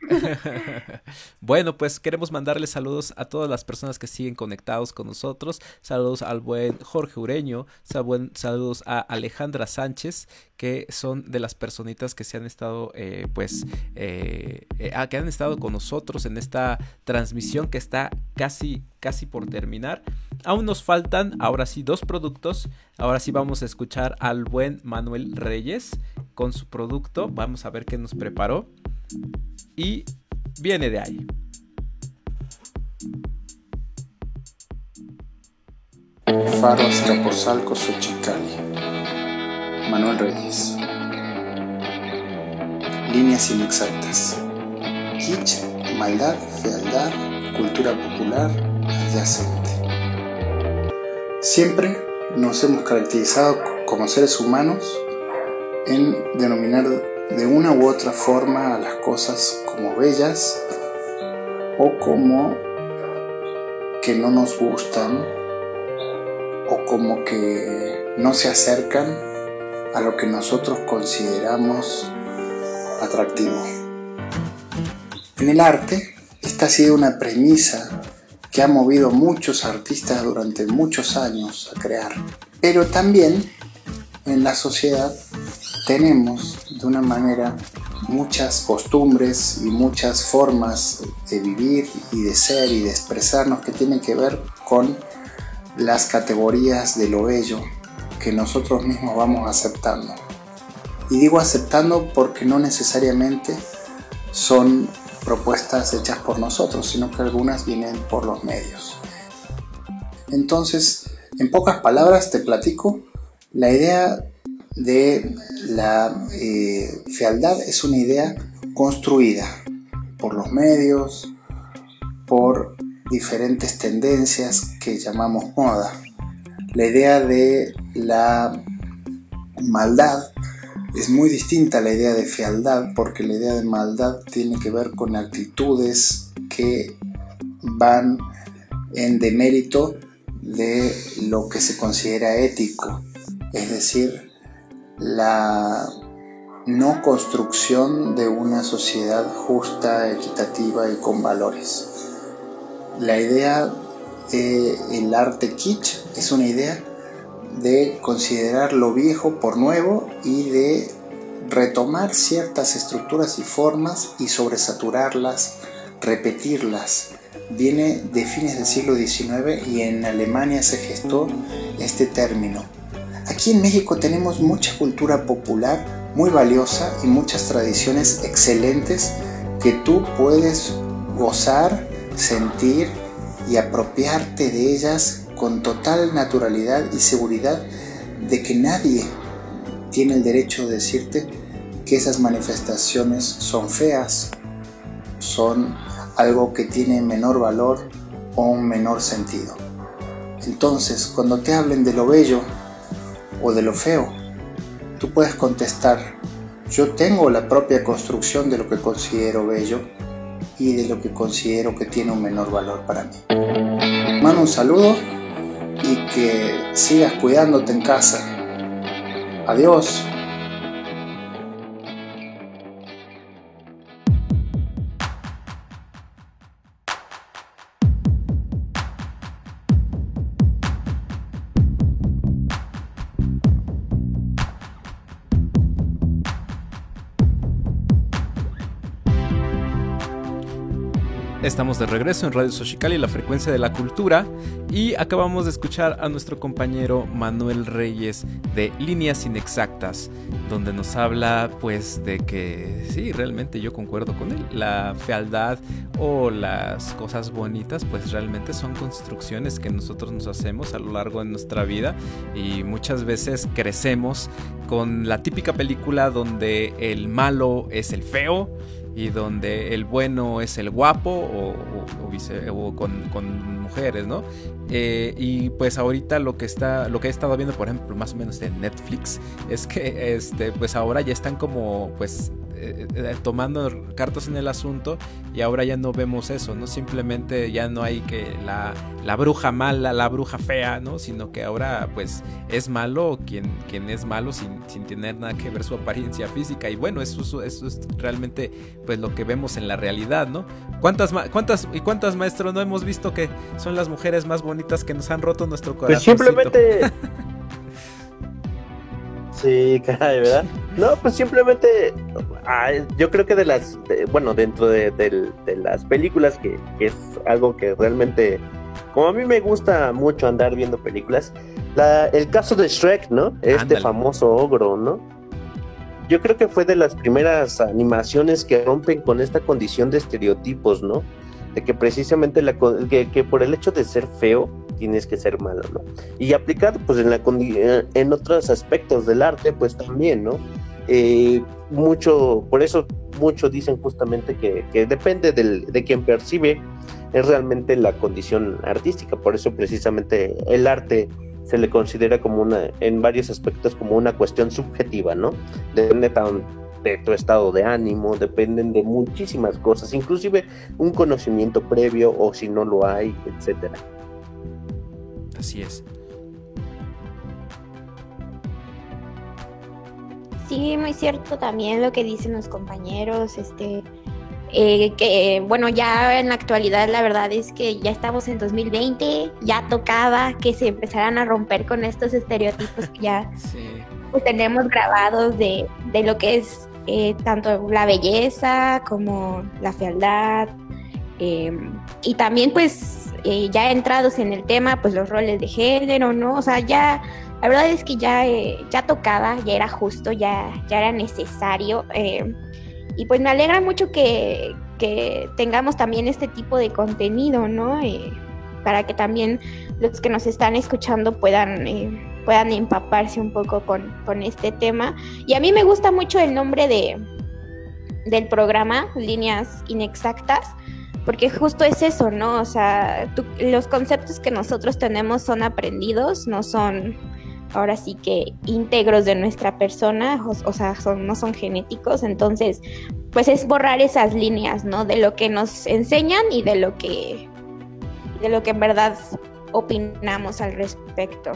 S2: bueno, pues queremos mandarles saludos a todas las personas que siguen conectados con nosotros. Saludos al buen Jorge Ureño, saludos a Alejandra Sánchez, que son de las personitas que se han estado, eh, pues, eh, eh, ah, que han estado con nosotros en esta transmisión que está casi, casi por terminar. Aún nos faltan, ahora sí, dos productos. Ahora sí vamos a escuchar al buen Manuel Reyes con su producto. Vamos a ver qué nos preparó. Y viene de ahí.
S15: Faro Azcapotzalco, Xochicali. Manuel Reyes. Líneas inexactas. Kitsch, maldad, fealdad, cultura popular, adyacente. Siempre nos hemos caracterizado como seres humanos en denominar de una u otra forma a las cosas como bellas o como que no nos gustan o como que no se acercan a lo que nosotros consideramos atractivo. En el arte, esta ha sido una premisa que ha movido muchos artistas durante muchos años a crear, pero también en la sociedad tenemos de una manera muchas costumbres y muchas formas de vivir y de ser y de expresarnos que tienen que ver con las categorías de lo bello que nosotros mismos vamos aceptando. Y digo aceptando porque no necesariamente son propuestas hechas por nosotros, sino que algunas vienen por los medios. Entonces, en pocas palabras te platico, la idea de la eh, fealdad es una idea construida por los medios, por diferentes tendencias que llamamos moda. La idea de la maldad es muy distinta a la idea de fealdad porque la idea de maldad tiene que ver con actitudes que van en demérito de lo que se considera ético, es decir, la no construcción de una sociedad justa, equitativa y con valores. La idea del arte kitsch es una idea de considerar lo viejo por nuevo y de retomar ciertas estructuras y formas y sobresaturarlas, repetirlas. Viene de fines del siglo XIX y en Alemania se gestó este término. Aquí en México tenemos mucha cultura popular muy valiosa y muchas tradiciones excelentes que tú puedes gozar, sentir y apropiarte de ellas con total naturalidad y seguridad de que nadie tiene el derecho de decirte que esas manifestaciones son feas, son algo que tiene menor valor o un menor sentido. Entonces, cuando te hablen de lo bello o de lo feo, tú puedes contestar, yo tengo la propia construcción de lo que considero bello y de lo que considero que tiene un menor valor para mí. Mando un saludo y que sigas cuidándote en casa. Adiós.
S2: Estamos de regreso en Radio y la frecuencia de la cultura, y acabamos de escuchar a nuestro compañero Manuel Reyes de Líneas Inexactas, donde nos habla pues de que sí, realmente yo concuerdo con él, la fealdad o las cosas bonitas pues realmente son construcciones que nosotros nos hacemos a lo largo de nuestra vida y muchas veces crecemos con la típica película donde el malo es el feo, y donde el bueno es el guapo o, con, mujeres, ¿no? Eh, y pues ahorita lo que está, lo que he estado viendo, por ejemplo, más o menos en Netflix, es que este, pues ahora ya están como pues eh, eh, tomando cartas en el asunto y ahora ya no vemos eso, ¿no? Simplemente ya no hay que la, la bruja mala, la bruja fea, ¿no? Sino que ahora pues es malo quien, quien es malo sin, sin tener nada que ver su apariencia física y bueno, eso, eso es realmente pues lo que vemos en la realidad, ¿no? ¿Cuántas, cuántas y cuántas maestros no hemos visto que son las mujeres más bonitas que nos han roto nuestro corazón?
S3: Pues simplemente Sí, caray, ¿verdad? No, pues simplemente, yo creo que de las, bueno, dentro de, las películas, que, es algo que realmente, como a mí me gusta mucho andar viendo películas, el caso de Shrek, ¿no? Este famoso ogro, ¿no? Yo creo que fue de las primeras animaciones que rompen con esta condición de estereotipos, ¿no? Que precisamente que por el hecho de ser feo, tienes que ser malo, ¿no? Y aplicado pues en, la, en otros aspectos del arte pues también, ¿no? Eh, mucho, por eso muchos dicen justamente que, que depende del, de quien percibe, es realmente la condición artística, por eso precisamente el arte se le considera como una, en varios aspectos como una cuestión subjetiva, ¿no? Depende de tu estado de ánimo, dependen de muchísimas cosas, inclusive un conocimiento previo o si no lo hay, etcétera.
S2: Así es.
S4: Sí, muy cierto también lo que dicen los compañeros, este, eh, que bueno, ya en la actualidad la verdad es que ya estamos en 2020, ya tocaba que se empezaran a romper con estos estereotipos que ya pues, tenemos grabados de, de, lo que es eh, tanto la belleza como la fealdad, em, y también pues eh, ya entrados en el tema, pues los roles de género, ¿no? O sea, ya, la verdad es que ya, eh, ya tocaba, ya era justo, ya, ya era necesario. Eh, y pues me alegra mucho que, que, tengamos también este tipo de contenido, ¿no? para que también los que nos están escuchando puedan, puedan empaparse un poco con, con este tema. Y a mí me gusta mucho el nombre de, del programa, Líneas Inexactas porque justo es eso, ¿no? O sea, los conceptos que nosotros tenemos son aprendidos, no son ahora sí que íntegros de nuestra persona, o, sea, no son genéticos, entonces, pues es borrar esas líneas, ¿no? De lo que nos enseñan y de lo que, de lo que en verdad opinamos al respecto.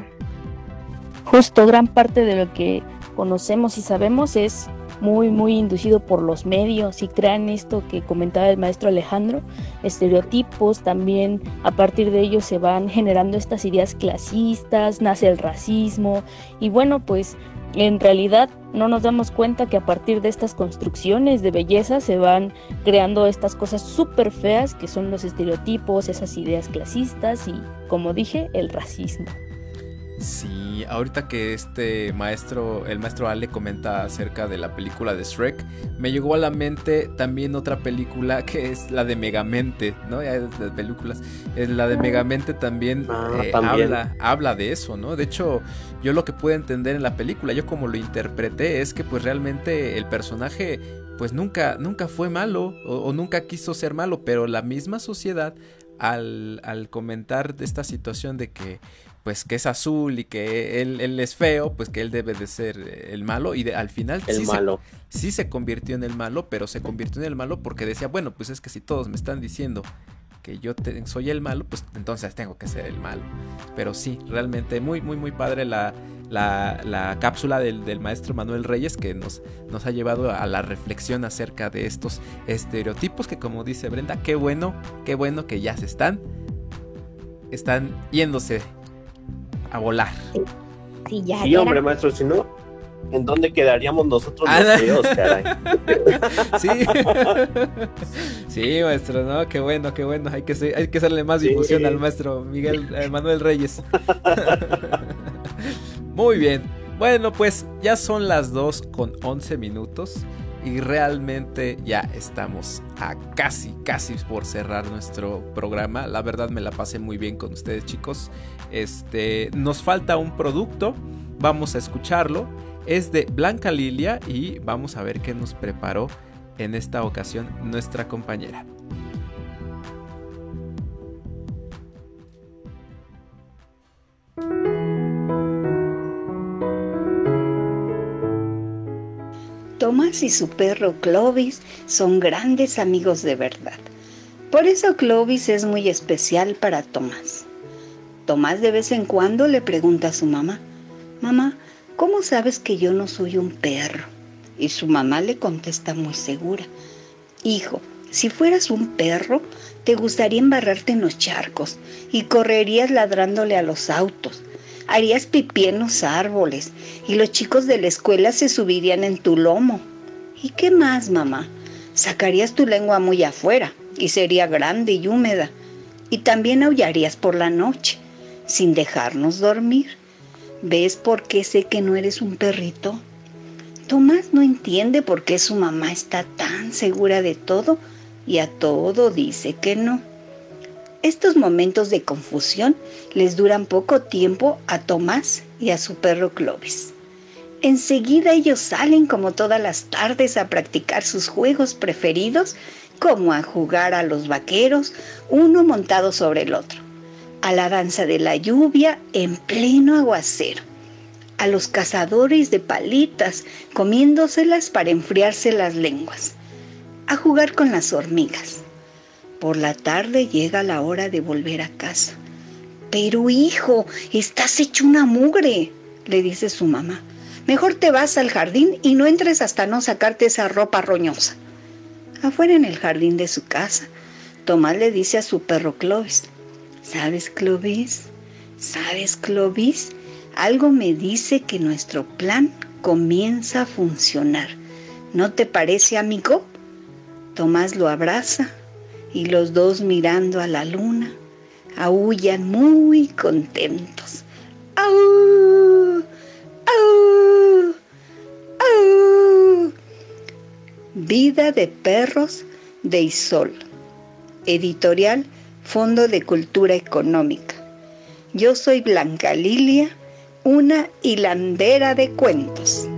S5: Justo gran parte de lo que conocemos y sabemos es muy, muy inducido por los medios y crean esto que comentaba el maestro Alejandro, estereotipos, también a partir de ellos se van generando estas ideas clasistas, nace el racismo y bueno, pues en realidad no nos damos cuenta que a partir de estas construcciones de belleza se van creando estas cosas súper feas que son los estereotipos, esas ideas clasistas y, como dije, el racismo.
S2: Sí, ahorita que este maestro, el maestro Ale comenta acerca de la película de Shrek, me llegó a la mente también otra película que es la de Megamente, ¿no? Ya de películas. Es la de Megamente también,
S3: Ah,
S2: eh,
S3: también.
S2: Habla, habla de eso, ¿no? De hecho, yo lo que pude entender en la película, yo como lo interpreté, es que pues realmente el personaje pues nunca, nunca fue malo o, o nunca quiso ser malo, pero la misma sociedad al, al comentar de esta situación de que pues que es azul y que él, él es feo, pues que él debe de ser eh, el malo y de- al final
S3: El
S2: sí se-
S3: malo.
S2: sí se convirtió en el malo, pero se convirtió en el malo porque decía, bueno, pues es que si todos me están diciendo que yo te- soy el malo, pues entonces tengo que ser el malo. Pero sí, realmente muy, muy, muy padre la, la, la cápsula del, del maestro Manuel Reyes que nos, nos ha llevado a la reflexión acerca de estos estereotipos que como dice Brenda, qué bueno, qué bueno que ya se están, están yéndose a volar.
S4: Sí, ya.
S3: Sí,
S4: ya
S3: hombre,
S4: era-
S3: maestro, si no, ¿en dónde quedaríamos nosotros
S2: Ah,
S3: los feos, caray?
S2: Sí. sí, maestro, no, qué bueno, qué bueno. Hay que, hay que hacerle más
S3: Sí.
S2: difusión al maestro Miguel eh, Manuel Reyes. Muy bien. Bueno, pues ya son las 2 con 11 minutos y realmente ya estamos a casi, casi por cerrar nuestro programa. La verdad me la pasé muy bien con ustedes, chicos. Este, nos falta un producto, vamos a escucharlo. Es de Blanca Lilia y vamos a ver qué nos preparó en esta ocasión nuestra compañera.
S16: Tomás y su perro Clovis son grandes amigos de verdad. Por eso Clovis es muy especial para Tomás. Tomás de vez en cuando le pregunta a su mamá, Mamá, ¿cómo sabes que yo no soy un perro? Y su mamá le contesta muy segura, Hijo, si fueras un perro, te gustaría embarrarte en los charcos y correrías ladrándole a los autos. Harías pipí en los árboles y los chicos de la escuela se subirían en tu lomo. ¿Y qué más, mamá? Sacarías tu lengua muy afuera y sería grande y húmeda. Y también aullarías por la noche, sin dejarnos dormir. ¿Ves por qué sé que no eres un perrito? Tomás no entiende por qué su mamá está tan segura de todo y a todo dice que no. Estos momentos de confusión les duran poco tiempo a Tomás y a su perro Clovis. Enseguida ellos salen como todas las tardes a practicar sus juegos preferidos, como a jugar a los vaqueros, uno montado sobre el otro, a la danza de la lluvia en pleno aguacero, a los cazadores de palitas comiéndoselas para enfriarse las lenguas, a jugar con las hormigas. Por la tarde llega la hora de volver a casa. Pero hijo, estás hecho una mugre, le dice su mamá. Mejor te vas al jardín y no entres hasta no sacarte esa ropa roñosa. Afuera en el jardín de su casa, Tomás le dice a su perro Clovis, ¿sabes Clovis? ¿Sabes Clovis? Algo me dice que nuestro plan comienza a funcionar. ¿No te parece, amigo? Tomás lo abraza y los dos mirando a la luna aullan muy contentos. ¡Au! ¡Au! ¡Au! Vida de perros de Isol. Editorial Fondo de Cultura Económica. Yo soy Blanca Lilia, una hilandera de cuentos.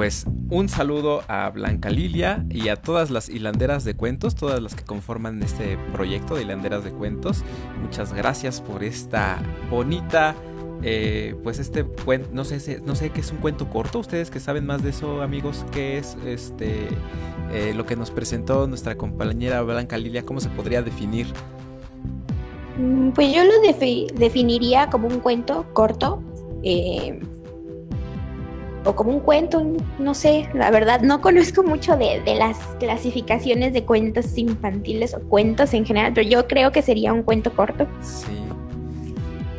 S2: Pues un saludo a Blanca Lilia y a todas las hilanderas de cuentos, todas las que conforman este proyecto de hilanderas de cuentos. Muchas gracias por esta bonita, eh, pues este cuento, no sé, no sé qué es un cuento corto. Ustedes que saben más de eso, amigos, qué es este eh, lo que nos presentó nuestra compañera Blanca Lilia, cómo se podría definir.
S4: Mm, Pues yo lo defi- definiría como un cuento corto. eh, o como un cuento, no sé, la verdad no conozco mucho de, de las clasificaciones de cuentos infantiles o cuentos en general, pero yo creo que sería un cuento corto.
S2: Sí.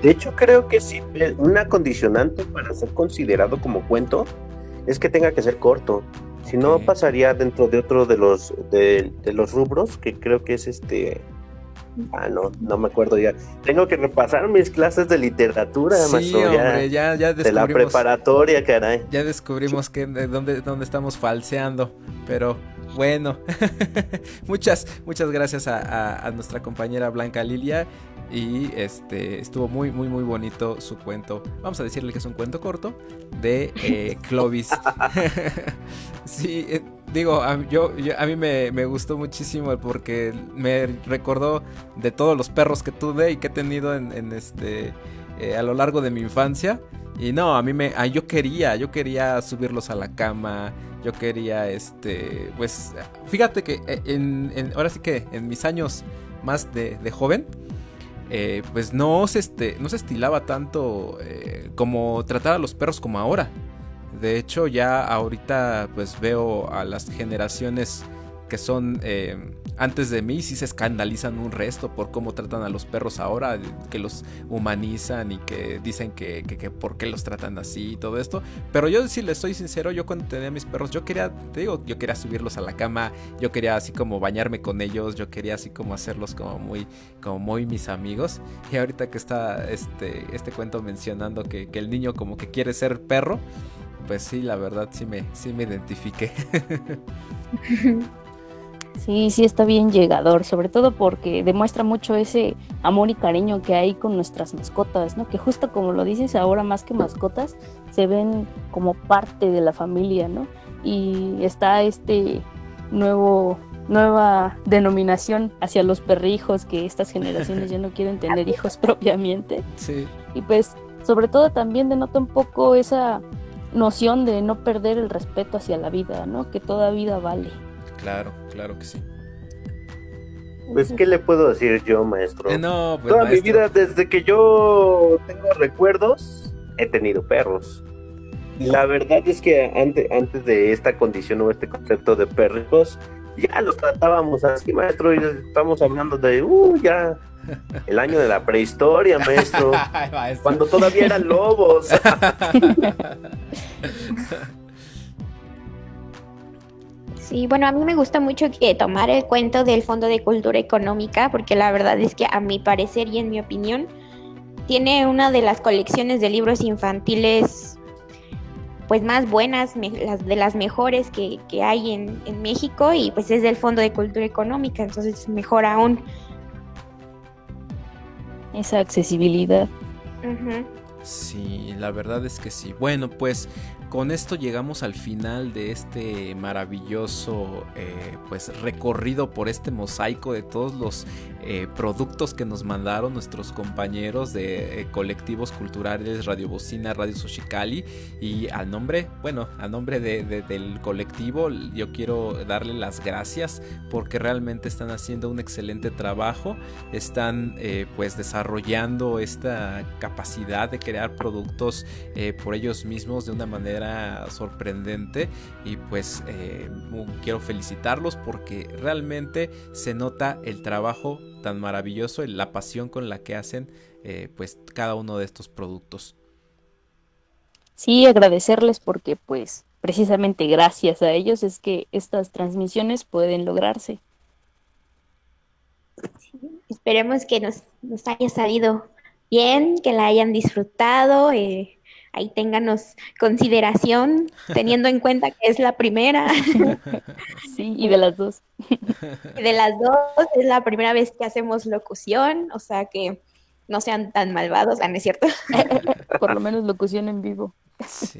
S3: De hecho, creo que sí, eh, una condicionante para ser considerado como cuento es que tenga que ser corto. Si no, pasaría dentro de otro de los de, de los rubros, que creo que es este Ah, no, no me acuerdo ya. Tengo que repasar mis clases de literatura,
S2: sí, Hombre, ya, ya
S3: de la preparatoria, caray.
S2: Ya descubrimos que de dónde, dónde estamos falseando, pero bueno. muchas, muchas gracias a, a, nuestra compañera Blanca Lilia. Y este estuvo muy, muy, muy bonito su cuento. Vamos a decirle que es un cuento corto de eh, Clovis. sí, eh, digo, a, yo, a mí me, gustó muchísimo porque me recordó de todos los perros que tuve y que he tenido en, este eh, a lo largo de mi infancia. Y no, a mí me, yo quería, yo quería subirlos a la cama, yo quería, este, pues, fíjate que eh, en, ahora sí que en mis años más de, joven, eh, pues no se, este, no se estilaba tanto como tratar a los perros como ahora. De hecho, ya ahorita pues veo a las generaciones que son eh, antes de mí sí se escandalizan un resto por cómo tratan a los perros ahora, que los humanizan y que dicen que, que, por qué los tratan así y todo esto. Pero yo si les soy sincero, yo cuando tenía mis perros, yo quería, te digo, yo quería subirlos a la cama, yo quería así como bañarme con ellos, yo quería así como hacerlos como muy, como muy mis amigos. Y ahorita que está este, este cuento mencionando que, que el niño como que quiere ser perro, pues sí, la verdad sí me, sí me identifiqué.
S5: Sí, sí está bien llegador, sobre todo porque demuestra mucho ese amor y cariño que hay con nuestras mascotas, ¿no? Que justo como lo dices, ahora más que mascotas, se ven como parte de la familia, ¿no? Y está este nuevo nueva denominación hacia los perrijos que estas generaciones ya no quieren tener hijos propiamente.
S2: Sí.
S5: Y pues sobre todo también denota un poco esa noción de no perder el respeto hacia la vida, ¿no? Que toda vida vale.
S2: Claro, claro que sí.
S3: Pues, ¿qué le puedo decir yo, maestro?
S2: Eh, no, pues,
S3: Toda mi vida, desde que yo tengo recuerdos, he tenido perros. La verdad es que antes, antes de esta condición o este concepto de perros, ya los tratábamos así, maestro, y estamos hablando de, uh, ya, el año de la prehistoria, maestro. Cuando todavía eran lobos.
S4: Sí, bueno, a mí me gusta mucho que tomar el cuento del Fondo de Cultura Económica, porque la verdad es que a mi parecer y en mi opinión, tiene una de las colecciones de libros infantiles pues más buenas, las de las mejores que, hay en, en, México y pues es del Fondo de Cultura Económica, entonces mejor aún.
S5: Esa accesibilidad.
S2: Sí, la verdad es que sí. Bueno, pues con esto llegamos al final de este maravilloso eh, pues recorrido por este mosaico de todos los eh, productos que nos mandaron nuestros compañeros de eh, colectivos culturales Radio Bocina, Radio Soshikali y al nombre, bueno, a nombre del colectivo yo quiero darle las gracias porque realmente están haciendo un excelente trabajo, están pues desarrollando esta capacidad de crear productos por ellos mismos de una manera sorprendente y pues eh, quiero felicitarlos porque realmente se nota el trabajo tan maravilloso, la pasión con la que hacen eh, pues cada uno de estos productos.
S5: Sí, agradecerles porque pues precisamente gracias a ellos es que estas transmisiones pueden lograrse.
S4: esperemos que nos, nos, haya salido bien, que la hayan disfrutado. Eh, ahí ténganos consideración, teniendo en cuenta que es la primera.
S5: Sí, y de las dos.
S4: de las dos, es la primera vez que hacemos locución, o sea que no sean tan malvados, ¿no es cierto?
S5: Por lo menos locución en vivo.
S2: Sí.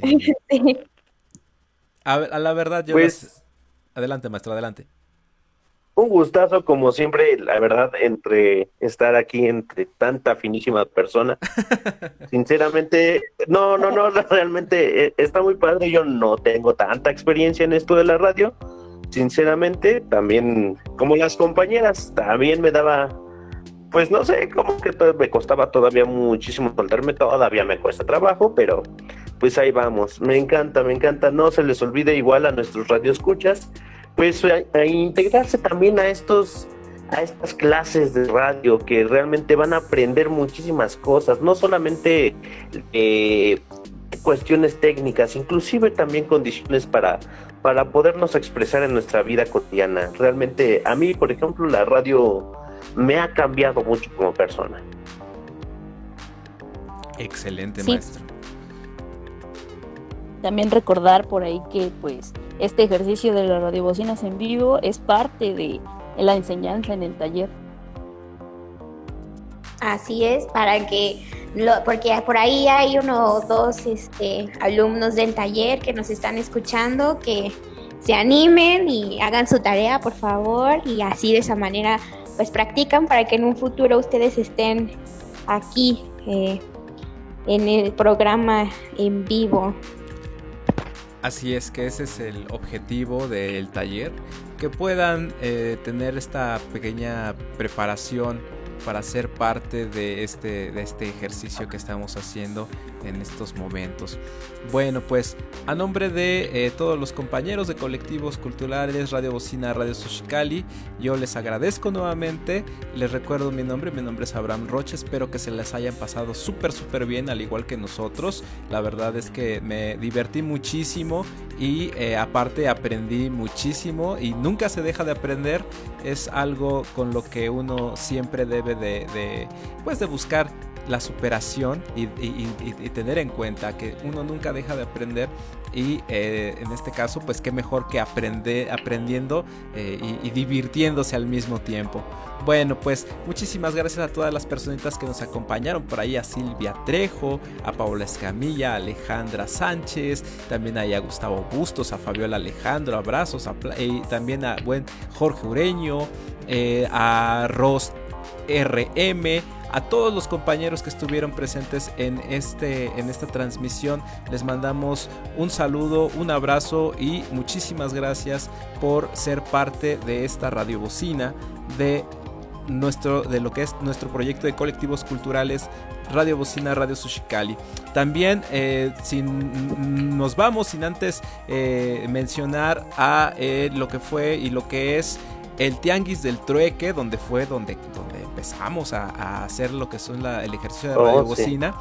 S2: A, la verdad, yo... Pues... Adelante, maestro, adelante
S3: un gustazo como siempre, la verdad, entre estar aquí entre tanta finísima persona. Sinceramente, no, no, no, realmente eh, está muy padre. Yo no tengo tanta experiencia en esto de la radio. Sinceramente, también como las compañeras, también me daba, pues no sé, como que me costaba todavía muchísimo soltarme, todavía me cuesta trabajo, pero pues ahí vamos. Me encanta, me encanta. No se les olvide igual a nuestros radioescuchas pues a, integrarse también a estos a estas clases de radio que realmente van a aprender muchísimas cosas, no solamente eh, cuestiones técnicas, inclusive también condiciones para, para podernos expresar en nuestra vida cotidiana. Realmente a mí, por ejemplo, la radio me ha cambiado mucho como persona.
S2: Excelente, maestro.
S5: También recordar por ahí que pues este ejercicio de las radiobocinas en vivo es parte de la enseñanza en el taller.
S4: Así es, para que lo, porque por ahí hay uno o dos este, alumnos del taller que nos están escuchando, que se animen y hagan su tarea, por favor, y así de esa manera pues practican para que en un futuro ustedes estén aquí eh, en el programa en vivo.
S2: Así es que ese es el objetivo del taller, que puedan eh, tener esta pequeña preparación para ser parte de este, de este ejercicio que estamos haciendo en estos momentos. Bueno, pues a nombre de eh, todos los compañeros de colectivos culturales, Radio Bocina, Radio Sushikali, yo les agradezco nuevamente. Les recuerdo mi nombre, mi nombre es Abraham Roche. Espero que se les hayan pasado súper, súper bien, al igual que nosotros. La verdad es que me divertí muchísimo y eh, aparte aprendí muchísimo y nunca se deja de aprender. Es algo con lo que uno siempre debe de, pues de buscar la superación y, tener en cuenta que uno nunca deja de aprender y eh, en este caso pues qué mejor que aprender aprendiendo eh, y, divirtiéndose al mismo tiempo. Bueno pues muchísimas gracias a todas las personitas que nos acompañaron. Por ahí a Silvia Trejo a Paola Escamilla a Alejandra Sánchez también a Gustavo Bustos a Fabiola Alejandro abrazos y también a buen Jorge Ureño eh, a Ros RM a todos los compañeros que estuvieron presentes en, este, en esta transmisión les mandamos un saludo, un abrazo y muchísimas gracias por ser parte de esta radiobocina de nuestro de lo que es nuestro proyecto de colectivos culturales Radio Bocina Radio Sushikali. También eh, sin, nos vamos sin antes eh, mencionar a eh, lo que fue y lo que es el Tianguis del Trueque, donde fue donde, donde empezamos a, hacer lo que son el ejercicio de radio bocina.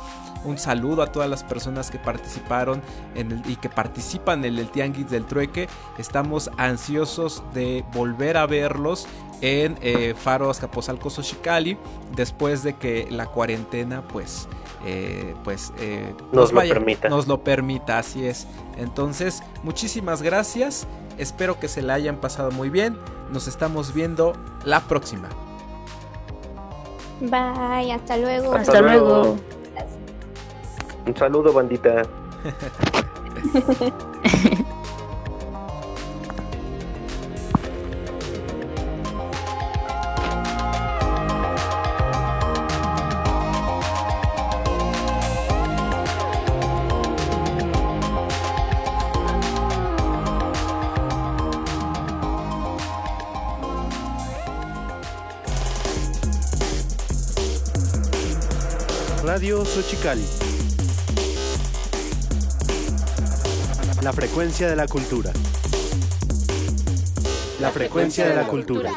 S2: Un saludo a todas las personas que participaron en y que participan en el Tianguis del Trueque. Estamos ansiosos de volver a verlos en eh, Faro Azcapotzalco Xochicali después de que la cuarentena pues eh, pues eh,
S3: nos, lo permita
S2: nos lo permita así es entonces muchísimas gracias espero que se la hayan pasado muy bien nos estamos viendo la próxima
S4: Bye, hasta luego.
S5: Hasta, luego.
S3: Un saludo, bandita.
S1: Xochicali. La frecuencia de la cultura. La frecuencia de la cultura.